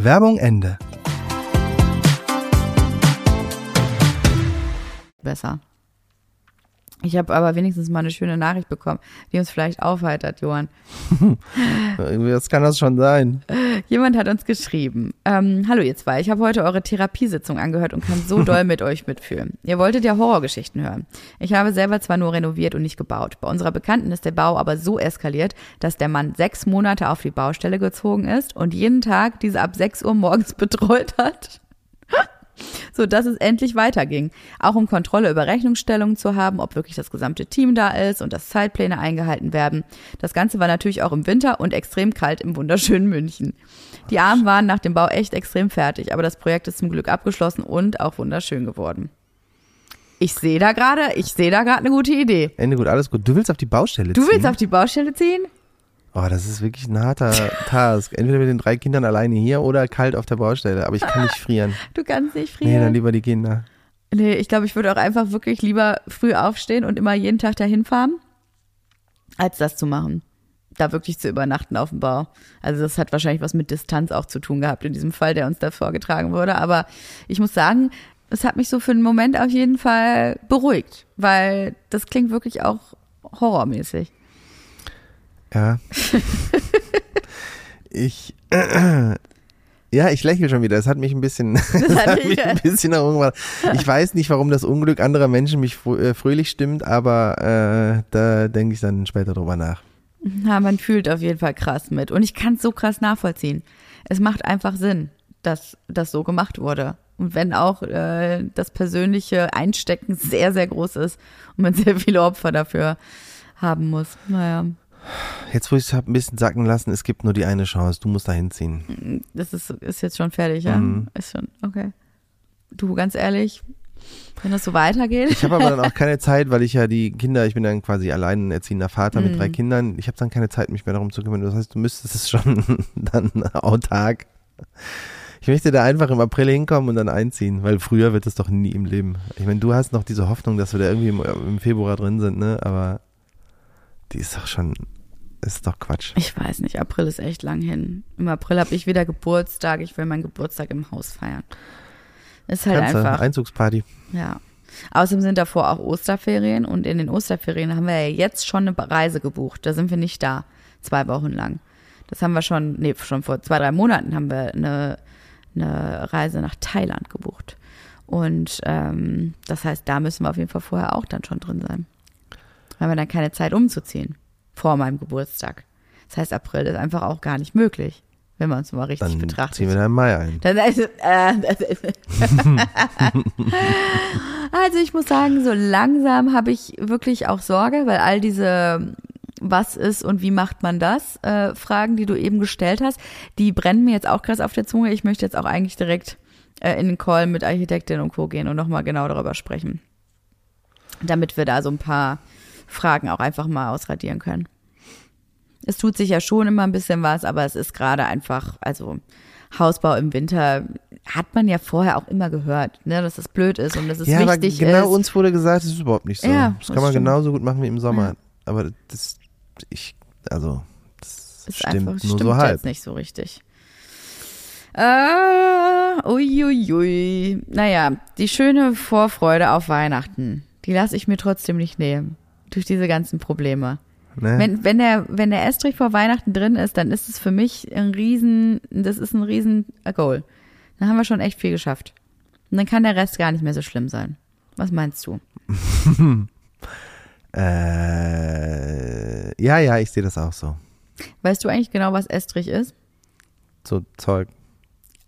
Werbung Ende. Besser. Ich habe aber wenigstens mal eine schöne Nachricht bekommen, die uns vielleicht aufheitert, Johann. Was kann das schon sein? Jemand hat uns geschrieben. Ähm, Hallo ihr zwei, ich habe heute eure Therapiesitzung angehört und kann so doll mit euch mitfühlen. Ihr wolltet ja Horrorgeschichten hören. Ich habe selber zwar nur renoviert und nicht gebaut. Bei unserer Bekannten ist der Bau aber so eskaliert, dass der Mann sechs Monate auf die Baustelle gezogen ist und jeden Tag diese ab sechs Uhr morgens betreut hat. sodass es endlich weiterging. Auch um Kontrolle über Rechnungsstellungen zu haben, ob wirklich das gesamte Team da ist und dass Zeitpläne eingehalten werden. Das Ganze war natürlich auch im Winter und extrem kalt im wunderschönen München. Die Armen waren nach dem Bau echt extrem fertig, aber das Projekt ist zum Glück abgeschlossen und auch wunderschön geworden. Ich sehe da gerade, ich sehe da gerade eine gute Idee. Ende gut, alles gut. Du willst auf die Baustelle Du ziehen? willst auf die Baustelle ziehen? Oh, das ist wirklich ein harter Task. Entweder mit den drei Kindern alleine hier oder kalt auf der Baustelle. Aber ich kann nicht frieren. Du kannst nicht Nee, dann frieren. lieber die Kinder. Nee, ich glaube, ich würde auch einfach wirklich lieber früh aufstehen und immer jeden Tag dahin fahren, als das zu machen. Da wirklich zu übernachten auf dem Bau. Also das hat wahrscheinlich was mit Distanz auch zu tun gehabt in diesem Fall, der uns da vorgetragen wurde. Aber ich muss sagen, es hat mich so für einen Moment auf jeden Fall beruhigt, weil das klingt wirklich auch horrormäßig. Ja. ich. Ja, ich lächle schon wieder. Es hat mich ein bisschen, es hat mich ein bisschen irgendwas. Ich weiß nicht, warum das Unglück anderer Menschen mich äh, fröhlich stimmt, aber äh, da denke ich dann später drüber nach. Ja, man fühlt auf jeden Fall krass mit. Und ich kann es so krass nachvollziehen. Es macht einfach Sinn, dass das so gemacht wurde. Und wenn auch äh, das persönliche Einstecken sehr, sehr groß ist und man sehr viele Opfer dafür haben muss. Naja, Jetzt, wo ich es habe ein bisschen sacken lassen, es gibt nur die eine Chance. Du musst da hinziehen. das ist, ist jetzt schon fertig, ja? Mhm. Ist schon, okay. Du, ganz ehrlich, wenn das so weitergeht. Ich habe aber dann auch keine Zeit, weil ich ja die Kinder, ich bin dann quasi allein erziehender Vater mit drei Kindern. Ich habe dann keine Zeit, mich mehr darum zu kümmern. Das heißt, du müsstest es schon dann autark. Ich möchte da einfach im April hinkommen und dann einziehen, weil früher wird es doch nie im Leben. Ich meine, du hast noch diese Hoffnung, dass wir da irgendwie im, im Februar drin sind, ne? Aber die ist doch schon, ist doch Quatsch. Ich weiß nicht, April ist echt lang hin. Im April habe ich wieder Geburtstag. Ich will meinen Geburtstag im Haus feiern. Ist halt du, einfach. Einzugsparty. Ja. Außerdem sind davor auch Osterferien und in den Osterferien haben wir ja jetzt schon eine Reise gebucht. Da sind wir nicht da. Zwei Wochen lang. Das haben wir schon, nee, schon vor zwei, drei Monaten haben wir eine, eine Reise nach Thailand gebucht. Und ähm, das heißt, da müssen wir auf jeden Fall vorher auch dann schon drin sein. Weil wir dann keine Zeit umzuziehen vor meinem Geburtstag. Das heißt, April ist einfach auch gar nicht möglich, wenn man es mal richtig Dann betrachtet. ziehen wir da im Mai ein. Dann, also, äh, also ich muss sagen, so langsam habe ich wirklich auch Sorge, weil all diese was ist und wie macht man das, äh, Fragen, die du eben gestellt hast, die brennen mir jetzt auch krass auf der Zunge. Ich möchte jetzt auch eigentlich direkt äh, in den Call mit Architektin und Co. gehen und nochmal genau darüber sprechen. Damit wir da so ein paar Fragen auch einfach mal ausradieren können. Es tut sich ja schon immer ein bisschen was, aber es ist gerade einfach, also Hausbau im Winter hat man ja vorher auch immer gehört, ne, dass das blöd ist und dass es ja, aber wichtig genau ist. uns wurde gesagt, das ist überhaupt nicht so. Ja, das das kann man stimmt. genauso gut machen wie im Sommer. Aber das, ich, also, das ist stimmt einfach, nur stimmt so halb. jetzt nicht so richtig. Äh, uiuiui. Naja, die schöne Vorfreude auf Weihnachten, die lasse ich mir trotzdem nicht nehmen. Durch diese ganzen Probleme. Ne? Wenn, wenn der, wenn der Estrich vor Weihnachten drin ist, dann ist es für mich ein riesen, das ist ein riesen Goal. Dann haben wir schon echt viel geschafft. Und dann kann der Rest gar nicht mehr so schlimm sein. Was meinst du? Äh, ja, ja, ich sehe das auch so. Weißt du eigentlich genau, was Estrich ist? So Zeug.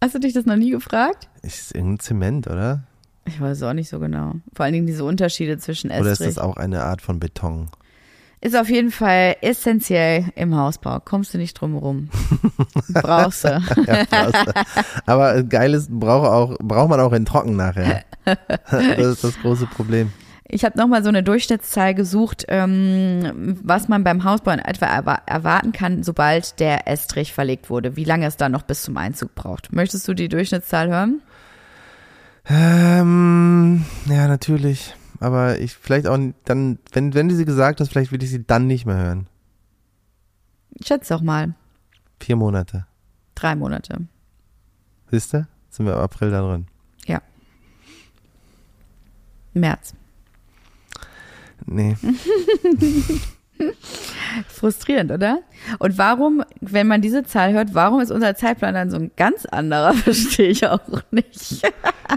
Hast du dich das noch nie gefragt? Ist irgendein Zement, oder? Ich weiß es auch nicht so genau. Vor allen Dingen diese Unterschiede zwischen Estrich. Oder ist das auch eine Art von Beton? Ist auf jeden Fall essentiell im Hausbau. Kommst du nicht drum rum. Brauchst du. Ja, brauchst du. Aber geiles braucht auch braucht man auch in Trocken nachher. Das ist das große Problem. Ich habe nochmal so eine Durchschnittszahl gesucht, ähm, was man beim Hausbau in etwa erwa- erwarten kann, sobald der Estrich verlegt wurde. Wie lange es dann noch bis zum Einzug braucht. Möchtest du die Durchschnittszahl hören? Ähm, ja, natürlich. Aber ich vielleicht auch dann, wenn, wenn du sie gesagt hast, vielleicht will ich sie dann nicht mehr hören. Schätz doch mal. Vier Monate. Drei Monate. Siehst du? Sind wir im April da drin. März. Nee. Frustrierend, oder? Und warum, wenn man diese Zahl hört, warum ist unser Zeitplan dann so ein ganz anderer? Verstehe ich auch nicht.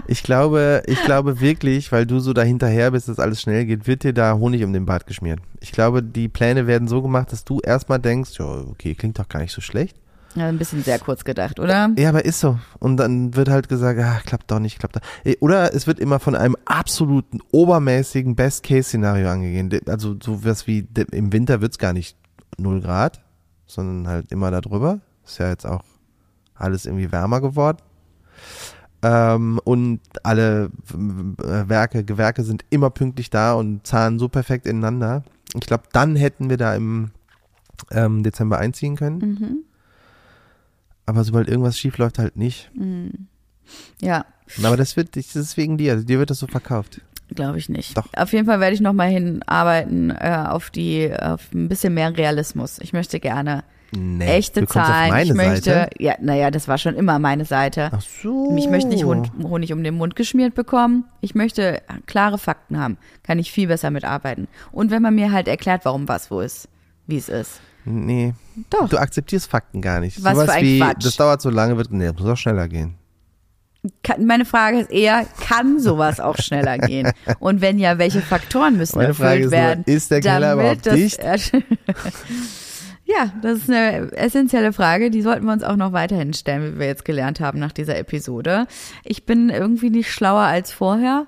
Ich glaube, ich glaube wirklich, weil du so dahinterher bist, dass alles schnell geht, wird dir da Honig um den Bart geschmiert. Ich glaube, die Pläne werden so gemacht, dass du erstmal denkst, ja, okay, klingt doch gar nicht so schlecht. Ja, ein bisschen sehr kurz gedacht, oder? Ja, aber ist so. Und dann wird halt gesagt, ah, klappt doch nicht, klappt doch. Äh, Oder es wird immer von einem absoluten obermäßigen Best-Case-Szenario angegeben. Also sowas wie im Winter wird's gar nicht 0 Grad, sondern halt immer darüber. Ist ja jetzt auch alles irgendwie wärmer geworden. Ähm, und alle äh, Werke, Gewerke sind immer pünktlich da und zahlen so perfekt ineinander. Ich glaube, dann hätten wir da im ähm, Dezember einziehen können. Mhm. Aber sobald irgendwas schief läuft, halt nicht. Ja, Aber das wird, das ist wegen dir. Also dir wird das so verkauft. glaube ich nicht. Doch. Auf jeden Fall werde ich nochmal hinarbeiten äh, auf die, auf ein bisschen mehr Realismus. Ich möchte gerne Nee, echte Zahlen. Auf meine ich möchte, Seite. ja, naja, das war schon immer meine Seite. Ach so. Ich möchte nicht Hund, Honig um den Mund geschmiert bekommen. Ich möchte klare Fakten haben. Kann ich viel besser mitarbeiten. Und wenn man mir halt erklärt, warum was wo ist, wie es ist. Nee. Doch. Du akzeptierst Fakten gar nicht. Was Sowas für ein wie, Quatsch. das dauert so lange, wird, nee, das muss auch schneller gehen. Kann, meine Frage ist eher, kann sowas auch schneller gehen? Und wenn ja, welche Faktoren müssen Meine Frage erfüllt ist nur, werden? ist der Keller überhaupt das dicht? ja, das ist eine essentielle Frage, die sollten wir uns auch noch weiterhin stellen, wie wir jetzt gelernt haben nach dieser Episode. Ich bin irgendwie nicht schlauer als vorher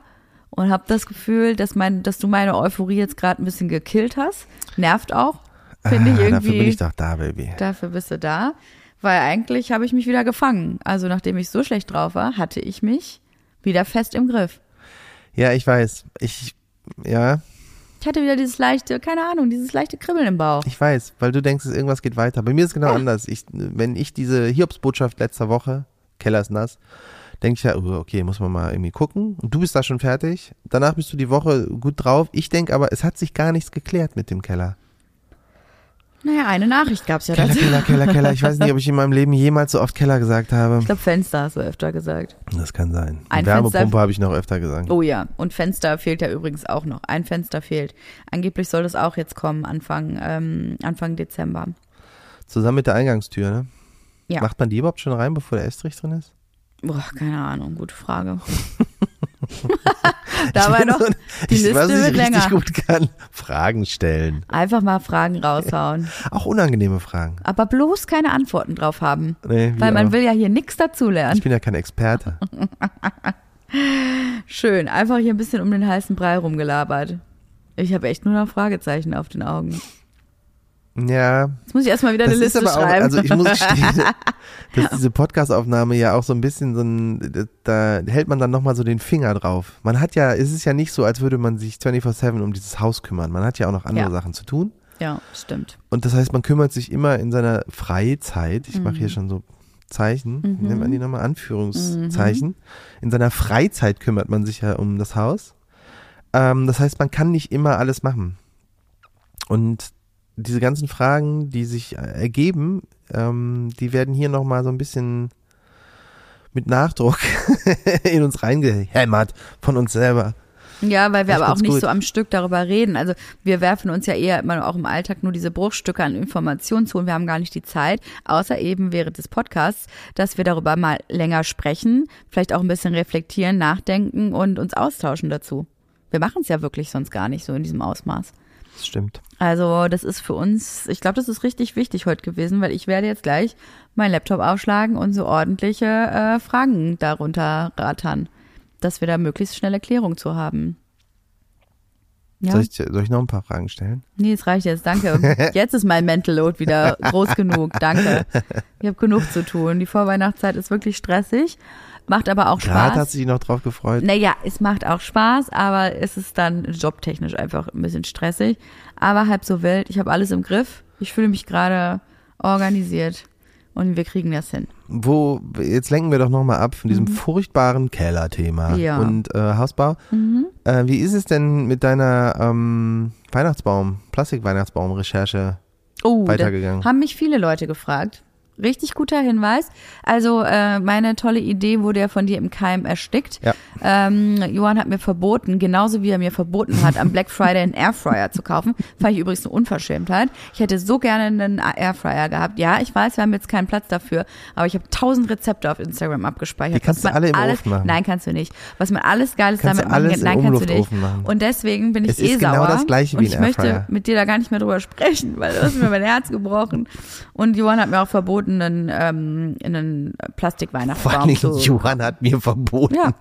und habe das Gefühl, dass, mein, dass du meine Euphorie jetzt gerade ein bisschen gekillt hast. Nervt auch, finde ich Ah, irgendwie. Dafür bin ich doch da, Baby. Dafür bist du da. Weil eigentlich habe ich mich wieder gefangen. Also nachdem ich so schlecht drauf war, hatte ich mich wieder fest im Griff. Ja, ich weiß. Ich, ja, Ich hatte wieder dieses leichte, keine Ahnung, dieses leichte Kribbeln im Bauch. ich weiß, weil du denkst, irgendwas geht weiter. Bei mir ist es genau anders. Ich, wenn ich diese Hiobsbotschaft letzter Woche, Keller ist nass, denke ich ja, oh, okay, muss man mal irgendwie gucken. Und du bist da schon fertig. Danach bist du die Woche gut drauf. Ich denke aber, es hat sich gar nichts geklärt mit dem Keller. Naja, eine Nachricht gab's ja Keller, dazu. Keller, Keller, Keller. Ich weiß nicht, ob ich in meinem Leben jemals so oft Keller gesagt habe. Ich glaube, Fenster hast du öfter gesagt. Das kann sein. Ein Wärmepumpe habe ich noch öfter gesagt. Oh ja, und Fenster fehlt ja übrigens auch noch. Ein Fenster fehlt. Angeblich soll das auch jetzt kommen, Anfang, ähm, Anfang Dezember. Zusammen mit der Eingangstür, ne? Ja. Macht man die überhaupt schon rein, bevor der Estrich drin ist? Boah, keine Ahnung, gute Frage. Dabei noch, so ein- die ich, Liste was ich wird richtig länger. gut kann, Fragen stellen. Einfach mal Fragen raushauen. Auch unangenehme Fragen. Aber bloß keine Antworten drauf haben. Nee, Weil man auch. will ja hier nichts dazulernen. Ich bin ja kein Experte. Schön, einfach hier ein bisschen um den heißen Brei rumgelabert. Ich habe echt nur noch Fragezeichen auf den Augen. Ja, Jetzt muss ich erstmal wieder das eine ist Liste auch, schreiben. also ich muss gestehen, dass diese Podcast-Aufnahme ja auch so ein bisschen so ein, da hält man dann nochmal so den Finger drauf. Man hat ja, es ist ja nicht so, als würde man sich 24-7 um dieses Haus kümmern. Man hat ja auch noch andere Ja. Sachen zu tun. ja, stimmt. Und das heißt, man kümmert sich immer in seiner Freizeit, ich mache Mhm. hier schon so Zeichen, nennt man die nochmal Anführungszeichen. In seiner Freizeit kümmert man sich ja um das Haus. Ähm, das heißt, man kann nicht immer alles machen. Und diese ganzen Fragen, die sich äh, ergeben, ähm, die werden hier nochmal so ein bisschen mit Nachdruck in uns reingehämmert von uns selber. Ja, weil wir Ich aber auch nicht gut. so am Stück darüber reden. Also wir werfen uns ja eher immer auch im Alltag nur diese Bruchstücke an Informationen zu und wir haben gar nicht die Zeit, außer eben während des Podcasts, dass wir darüber mal länger sprechen, vielleicht auch ein bisschen reflektieren, nachdenken und uns austauschen dazu. Wir machen es ja wirklich sonst gar nicht so in diesem Ausmaß. Das stimmt. Also das ist für uns, ich glaube, das ist richtig wichtig heute gewesen, weil ich werde jetzt gleich meinen Laptop aufschlagen und so ordentliche äh, Fragen darunter rattern, dass wir da möglichst schnell Erklärung zu haben. Ja. Soll, ich, soll ich noch ein paar Fragen stellen? Nee, es reicht jetzt, danke. Jetzt ist mein Mental Load wieder groß genug, danke. Ich habe genug zu tun. Die Vorweihnachtszeit ist wirklich stressig, macht aber auch Gerade Spaß. hat sie sich noch drauf gefreut. Naja, es macht auch Spaß, aber es ist dann jobtechnisch einfach ein bisschen stressig. Aber halb so wild. Ich habe alles im Griff. Ich fühle mich gerade organisiert und wir kriegen das hin. Wo, jetzt lenken wir doch nochmal ab von diesem furchtbaren Kellerthema Mhm. Ja. und äh, Hausbau. Mhm. Äh, wie ist es denn mit deiner ähm, Weihnachtsbaum, Plastik-Weihnachtsbaum-Recherche Oh, weitergegangen? haben mich viele Leute gefragt. Richtig guter Hinweis. Also äh, meine tolle Idee wurde ja von dir im Keim erstickt. Ja. Ähm, Johann hat mir verboten, genauso wie er mir verboten hat, am Black Friday einen Airfryer zu kaufen. Fand ich übrigens eine Unverschämtheit. Ich hätte so gerne einen Airfryer gehabt. Ja, ich weiß, wir haben jetzt keinen Platz dafür, aber ich habe tausend Rezepte auf Instagram abgespeichert. Die kannst du alle im alles, Ofen machen. Nein, kannst du nicht. Was man alles Geiles Kannst damit machen alles kann. Nein, kannst du nicht. Machen. Und deswegen bin ich Es eh ist genau sauer. das Gleiche und wie ich ein möchte Airfryer. mit dir da gar nicht mehr drüber sprechen, weil du hast mir mein Herz gebrochen. Und Johann hat mir auch verboten, einen, ähm, einen Vor allen Plastik-Weihnachtsbaum Dingen. Johann hat mir verboten. Ja,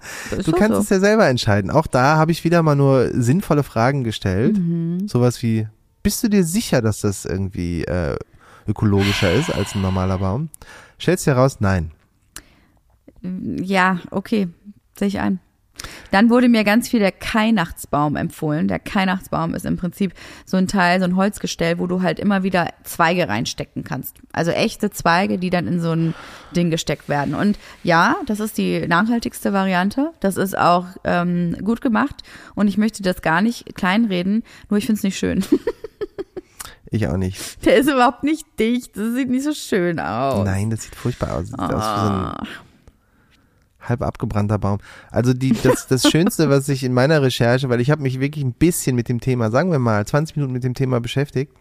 Du kannst so. es ja selber entscheiden. Auch da habe ich wieder mal nur sinnvolle Fragen gestellt. Mhm. Sowas wie, bist du dir sicher, dass das irgendwie äh, ökologischer ist als ein normaler Baum? Stellst dir raus, nein. Ja, okay, sehe ich ein. Dann wurde mir ganz viel der Kainachtsbaum empfohlen. Der Kainachtsbaum ist im Prinzip so ein Teil, so ein Holzgestell, wo du halt immer wieder Zweige reinstecken kannst. Also echte Zweige, die dann in so ein Ding gesteckt werden. Und ja, das ist die nachhaltigste Variante. Das ist auch ähm, gut gemacht. Und ich möchte das gar nicht kleinreden, nur ich finde es nicht schön. Ich auch nicht. Der ist überhaupt nicht dicht. Das sieht nicht so schön aus. Nein, das sieht furchtbar aus. Sieht aus wie so ein Ah. Halb abgebrannter Baum. Also die, das, das Schönste, was ich in meiner Recherche, weil ich habe mich wirklich ein bisschen mit dem Thema, sagen wir mal, 20 Minuten mit dem Thema beschäftigt,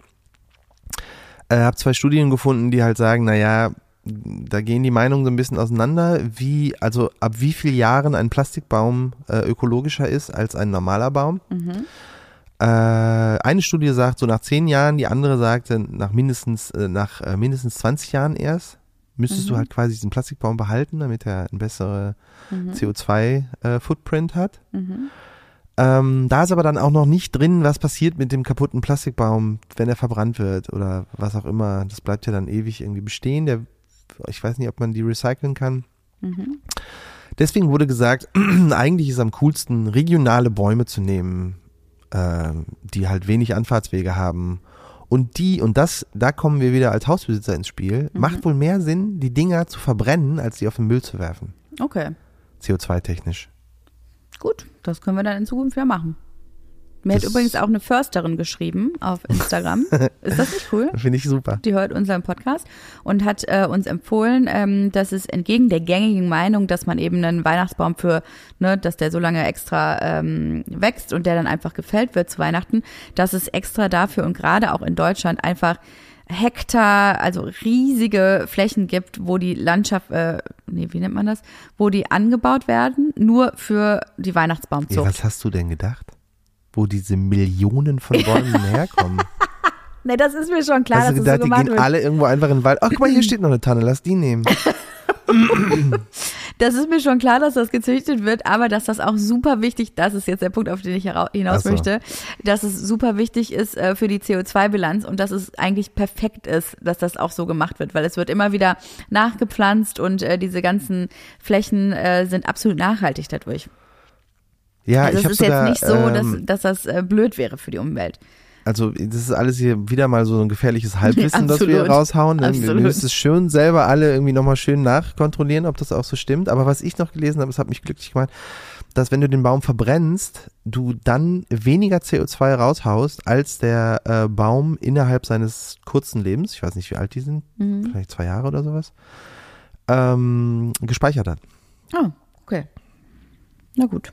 äh, habe zwei Studien gefunden, die halt sagen, naja, da gehen die Meinungen so ein bisschen auseinander, wie, also ab wie vielen Jahren ein Plastikbaum äh, ökologischer ist als ein normaler Baum. Äh, eine Studie sagt so nach zehn Jahren, die andere sagte nach mindestens, äh, nach äh, mindestens 20 Jahren erst. Müsstest du halt quasi diesen Plastikbaum behalten, damit er ein bessere CO2-Footprint hat. Ähm, da ist aber dann auch noch nicht drin, was passiert mit dem kaputten Plastikbaum, wenn er verbrannt wird oder was auch immer. Das bleibt ja dann ewig irgendwie bestehen. Der, ich weiß nicht, ob man die recyceln kann. Deswegen wurde gesagt, eigentlich ist am coolsten, regionale Bäume zu nehmen, äh, die halt wenig Anfahrtswege haben. Und die, und das, da kommen wir wieder als Hausbesitzer ins Spiel, macht wohl mehr Sinn, die Dinger zu verbrennen, als die auf den Müll zu werfen. Okay, CO2-technisch. gut. Das können wir dann in Zukunft ja machen. Mir hat Das- übrigens auch eine Försterin geschrieben auf Instagram. Ist das nicht cool? Finde ich super. Die hört unseren Podcast und hat äh, uns empfohlen, ähm, dass es entgegen der gängigen Meinung, dass man eben einen Weihnachtsbaum für, ne, dass der so lange extra ähm, wächst und der dann einfach gefällt wird zu Weihnachten, dass es extra dafür und gerade auch in Deutschland einfach Hektar, also riesige Flächen gibt, wo die Landschaft, äh, nee, wie nennt man das, wo die angebaut werden, nur für die Weihnachtsbaumzucht. was hast du denn gedacht? Wo diese Millionen von Bäumen herkommen? nee, das ist mir schon klar, hast du dass gedacht, so die gehen wird. alle irgendwo einfach in den Wald? Ach, guck mal, hier steht noch eine Tanne, lass die nehmen. Das ist mir schon klar, dass das gezüchtet wird, aber dass das auch super wichtig, das ist jetzt der Punkt, auf den ich hinaus so. möchte, dass es super wichtig ist äh, für die CO2-Bilanz und dass es eigentlich perfekt ist, dass das auch so gemacht wird, weil es wird immer wieder nachgepflanzt und äh, diese ganzen Flächen äh, sind absolut nachhaltig dadurch. Ja, also ich es habe ist sogar, jetzt nicht so, ähm, dass, dass das äh, blöd wäre für die Umwelt. also das ist alles hier wieder mal so ein gefährliches Halbwissen, das wir Absolut. raushauen. Wir Absolut. müssen es schön selber alle irgendwie nochmal schön nachkontrollieren, ob das auch so stimmt. Aber was ich noch gelesen habe, das hat mich glücklich gemacht, dass wenn du den Baum verbrennst, du dann weniger CO2 raushaust, als der äh, Baum innerhalb seines kurzen Lebens, ich weiß nicht, wie alt die sind, Mhm. vielleicht zwei Jahre oder sowas, ähm, gespeichert hat. Oh, okay. Na gut.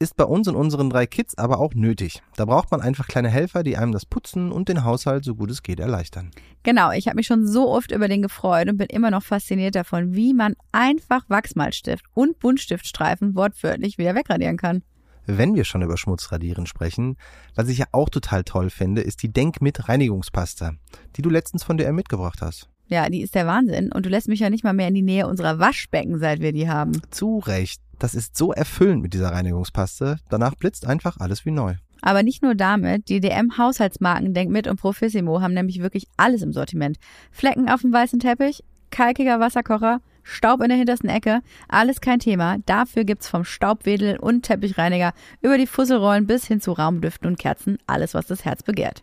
Ist bei uns und unseren drei Kids aber auch nötig. Da braucht man einfach kleine Helfer, die einem das Putzen und den Haushalt so gut es geht erleichtern. Genau, ich habe mich schon so oft über den gefreut und bin immer noch fasziniert davon, wie man einfach Wachsmalstift und Buntstiftstreifen wortwörtlich wieder wegradieren kann. Wenn wir schon über Schmutzradieren sprechen, was ich ja auch total toll finde, ist die Denk mit Reinigungspasta, die du letztens von DM mitgebracht hast. Ja, die ist der Wahnsinn. Und du lässt mich ja nicht mal mehr in die Nähe unserer Waschbecken, seit wir die haben. Zu Recht. Das ist so erfüllend mit dieser Reinigungspaste. Danach blitzt einfach alles wie neu. Aber nicht nur damit, die DM-Haushaltsmarken Denk mit und Profissimo haben nämlich wirklich alles im Sortiment. Flecken auf dem weißen Teppich, kalkiger Wasserkocher, Staub in der hintersten Ecke, alles kein Thema. Dafür gibt's vom Staubwedel und Teppichreiniger über die Fusselrollen bis hin zu Raumdüften und Kerzen alles, was das Herz begehrt.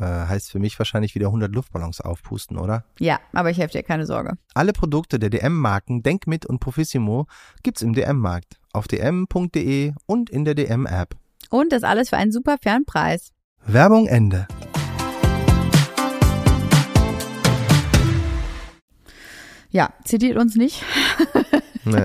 Äh, heißt für mich wahrscheinlich wieder 100 Luftballons aufpusten, oder? Ja, aber ich helfe dir, keine Sorge. Alle Produkte der DM-Marken Denkmit und Profissimo gibt's im DM-Markt, auf dm.de und in der DM-App. Und das alles für einen super fairen Preis. Werbung Ende. Ja, zitiert uns nicht. Nee.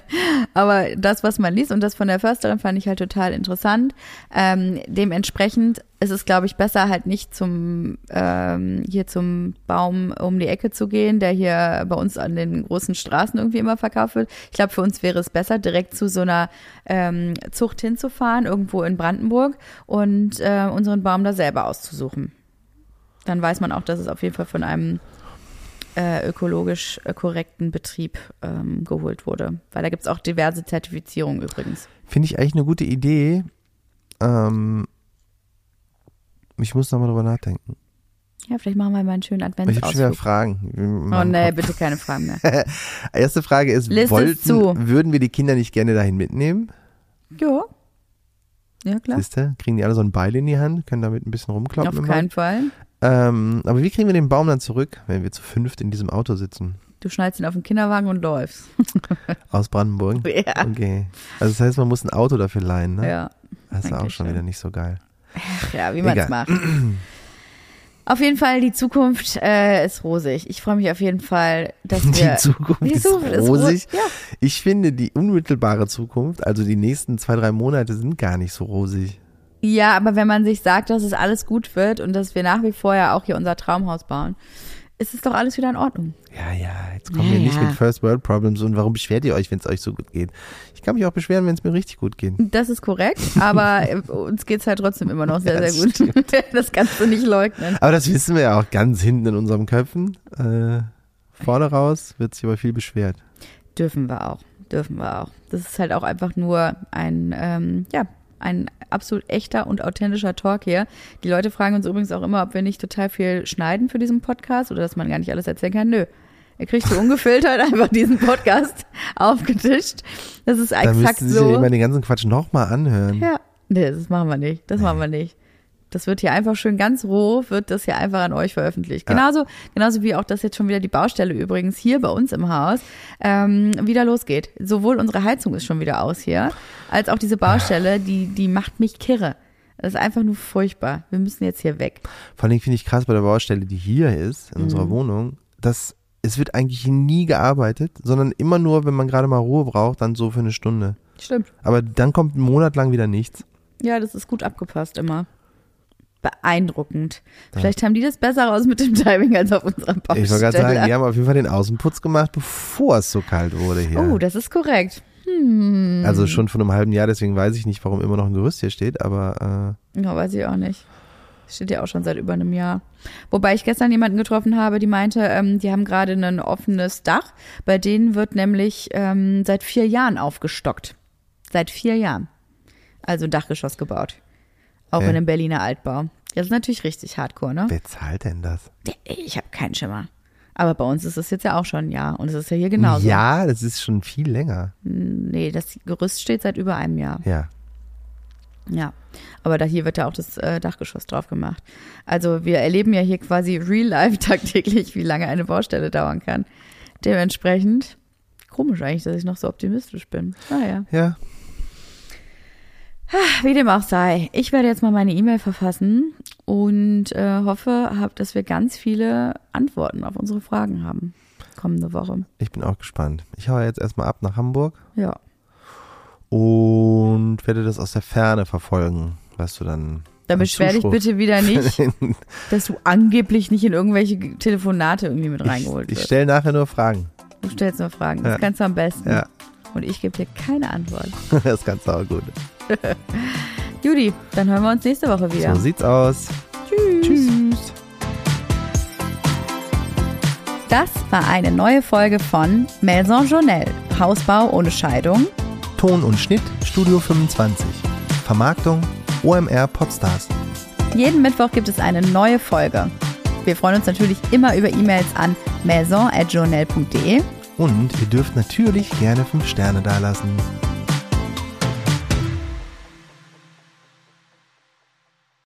Aber das, was man liest und das von der Försterin fand ich halt total interessant. Ähm, dementsprechend ist es, glaube ich, besser halt nicht zum ähm, hier zum Baum um die Ecke zu gehen, der hier bei uns an den großen Straßen irgendwie immer verkauft wird. Ich glaube, für uns wäre es besser, direkt zu so einer ähm, Zucht hinzufahren, irgendwo in Brandenburg und äh, unseren Baum da selber auszusuchen. Dann weiß man auch, dass es auf jeden Fall von einem äh, ökologisch äh, korrekten Betrieb ähm, geholt wurde. Weil da gibt es auch diverse Zertifizierungen übrigens. Finde ich eigentlich eine gute Idee. Ähm, ich muss nochmal drüber nachdenken. Ja, vielleicht machen wir mal einen schönen Ich habe schon wieder. Fragen. Oh nee, bitte keine Fragen mehr. Erste Frage ist, Liste wollten, zu. würden wir die Kinder nicht gerne dahin mitnehmen? Jo. Ja, klar. Siehste, kriegen die alle so ein Beil in die Hand, können damit ein bisschen rumkloppen. Auf im keinen Fall. Ähm, aber wie kriegen wir den Baum dann zurück, wenn wir zu fünft in diesem Auto sitzen? Du schnallst ihn auf den Kinderwagen und läufst. Aus Brandenburg? Ja. Okay. Also das heißt, man muss ein Auto dafür leihen, ne? Ja. Das ist auch schon wieder nicht so geil. Ach ja, wie man es macht. Auf jeden Fall, die Zukunft äh, ist rosig. Ich freue mich auf jeden Fall, dass Die wir. Zukunft Die ist Zukunft ist rosig. ro- ja. Ich finde, die unmittelbare Zukunft, also die nächsten zwei, drei Monate sind gar nicht so rosig. Ja, aber wenn man sich sagt, dass es alles gut wird und dass wir nach wie vor ja auch hier unser Traumhaus bauen, ist es doch alles wieder in Ordnung. Ja, ja, jetzt kommen wir Ja, nicht ja. mit First World Problems und warum beschwert ihr euch, wenn es euch so gut geht? Ich kann mich auch beschweren, wenn es mir richtig gut geht. Das ist korrekt, aber uns geht's halt trotzdem immer noch sehr, Ja, sehr gut. Das kannst du nicht leugnen. Aber das wissen wir ja auch ganz hinten in unseren Köpfen. Äh, vorne raus wird sich aber viel beschwert. Dürfen wir auch. Dürfen wir auch. Das ist halt auch einfach nur ein, ähm, ja, ein absolut echter und authentischer Talk hier. Die Leute fragen uns übrigens auch immer, ob wir nicht total viel schneiden für diesen Podcast oder dass man gar nicht alles erzählen kann. Nö. Ihr kriegt so ungefiltert einfach diesen Podcast aufgetischt. Das ist Da exakt müssten Sie sich ja so. immer den ganzen Quatsch nochmal anhören. Ja, nee, das machen wir nicht. Das machen wir nicht. Das wird hier einfach schön ganz roh, wird das hier einfach an euch veröffentlicht. Ja. Genauso, genauso wie auch das jetzt schon wieder die Baustelle übrigens hier bei uns im Haus ähm, wieder losgeht. Sowohl unsere Heizung ist schon wieder aus hier, als auch diese Baustelle, die, die macht mich kirre. Das ist einfach nur furchtbar. Wir müssen jetzt hier weg. Vor allem finde ich krass bei der Baustelle, die hier ist, in Mhm. unserer Wohnung, dass es wird eigentlich nie gearbeitet, sondern immer nur, wenn man gerade mal Ruhe braucht, dann so für eine Stunde. Stimmt. Aber dann kommt ein Monat lang wieder nichts. Ja, das ist gut abgepasst immer. Beeindruckend. Vielleicht haben die das besser raus mit dem Timing als auf unserer Baustelle. Ich wollte gerade sagen, die haben auf jeden Fall den Außenputz gemacht, bevor es so kalt wurde hier. Oh, das ist korrekt. Hm. Also schon vor einem halben Jahr, deswegen weiß ich nicht, warum immer noch ein Gerüst hier steht, aber Ja, weiß ich auch nicht. Steht ja auch schon seit über einem Jahr. Wobei ich gestern jemanden getroffen habe, die meinte, ähm, die haben gerade ein offenes Dach. Bei denen wird nämlich ähm, seit vier Jahren aufgestockt. Seit vier Jahren. Also ein Dachgeschoss gebaut. Auch Ja. in einem Berliner Altbau. Das ist natürlich richtig hardcore, ne? wer zahlt denn das? Ich habe keinen Schimmer. Aber bei uns ist es jetzt ja auch schon ein Jahr. Und es ist ja hier genauso. Ja, das ist schon viel länger. Nee, das Gerüst steht seit über einem Jahr. Ja. Ja, aber da hier wird ja auch das äh, Dachgeschoss drauf gemacht. Also wir erleben ja hier quasi real life tagtäglich, wie lange eine Baustelle dauern kann. Dementsprechend komisch eigentlich, dass ich noch so optimistisch bin. Naja, Ja. Wie dem auch sei. Ich werde jetzt mal meine E-Mail verfassen und äh, hoffe, hab, dass wir ganz viele Antworten auf unsere Fragen haben kommende Woche. Ich bin auch gespannt. Ich hau jetzt erstmal ab nach Hamburg Ja, und werde das aus der Ferne verfolgen, was du dann. dann an beschwer dich bitte wieder nicht, dass du angeblich nicht in irgendwelche Telefonate irgendwie mit reingeholt ich ich wirst. stelle nachher nur Fragen. Du stellst nur Fragen. Das Ja. kannst du am besten. Ja, Und ich gebe dir keine Antwort. das kannst du auch gut. Judy, dann hören wir uns nächste Woche wieder. So sieht's aus. Tschüss. Tschüss. Das war eine neue Folge von Maison Journal. Hausbau ohne Scheidung. Ton und Schnitt Studio 25. Vermarktung OMR Podstars. Jeden Mittwoch gibt es eine neue Folge. Wir freuen uns natürlich immer über E-Mails an maison.journal.de. Und ihr dürft natürlich gerne 5 Sterne dalassen.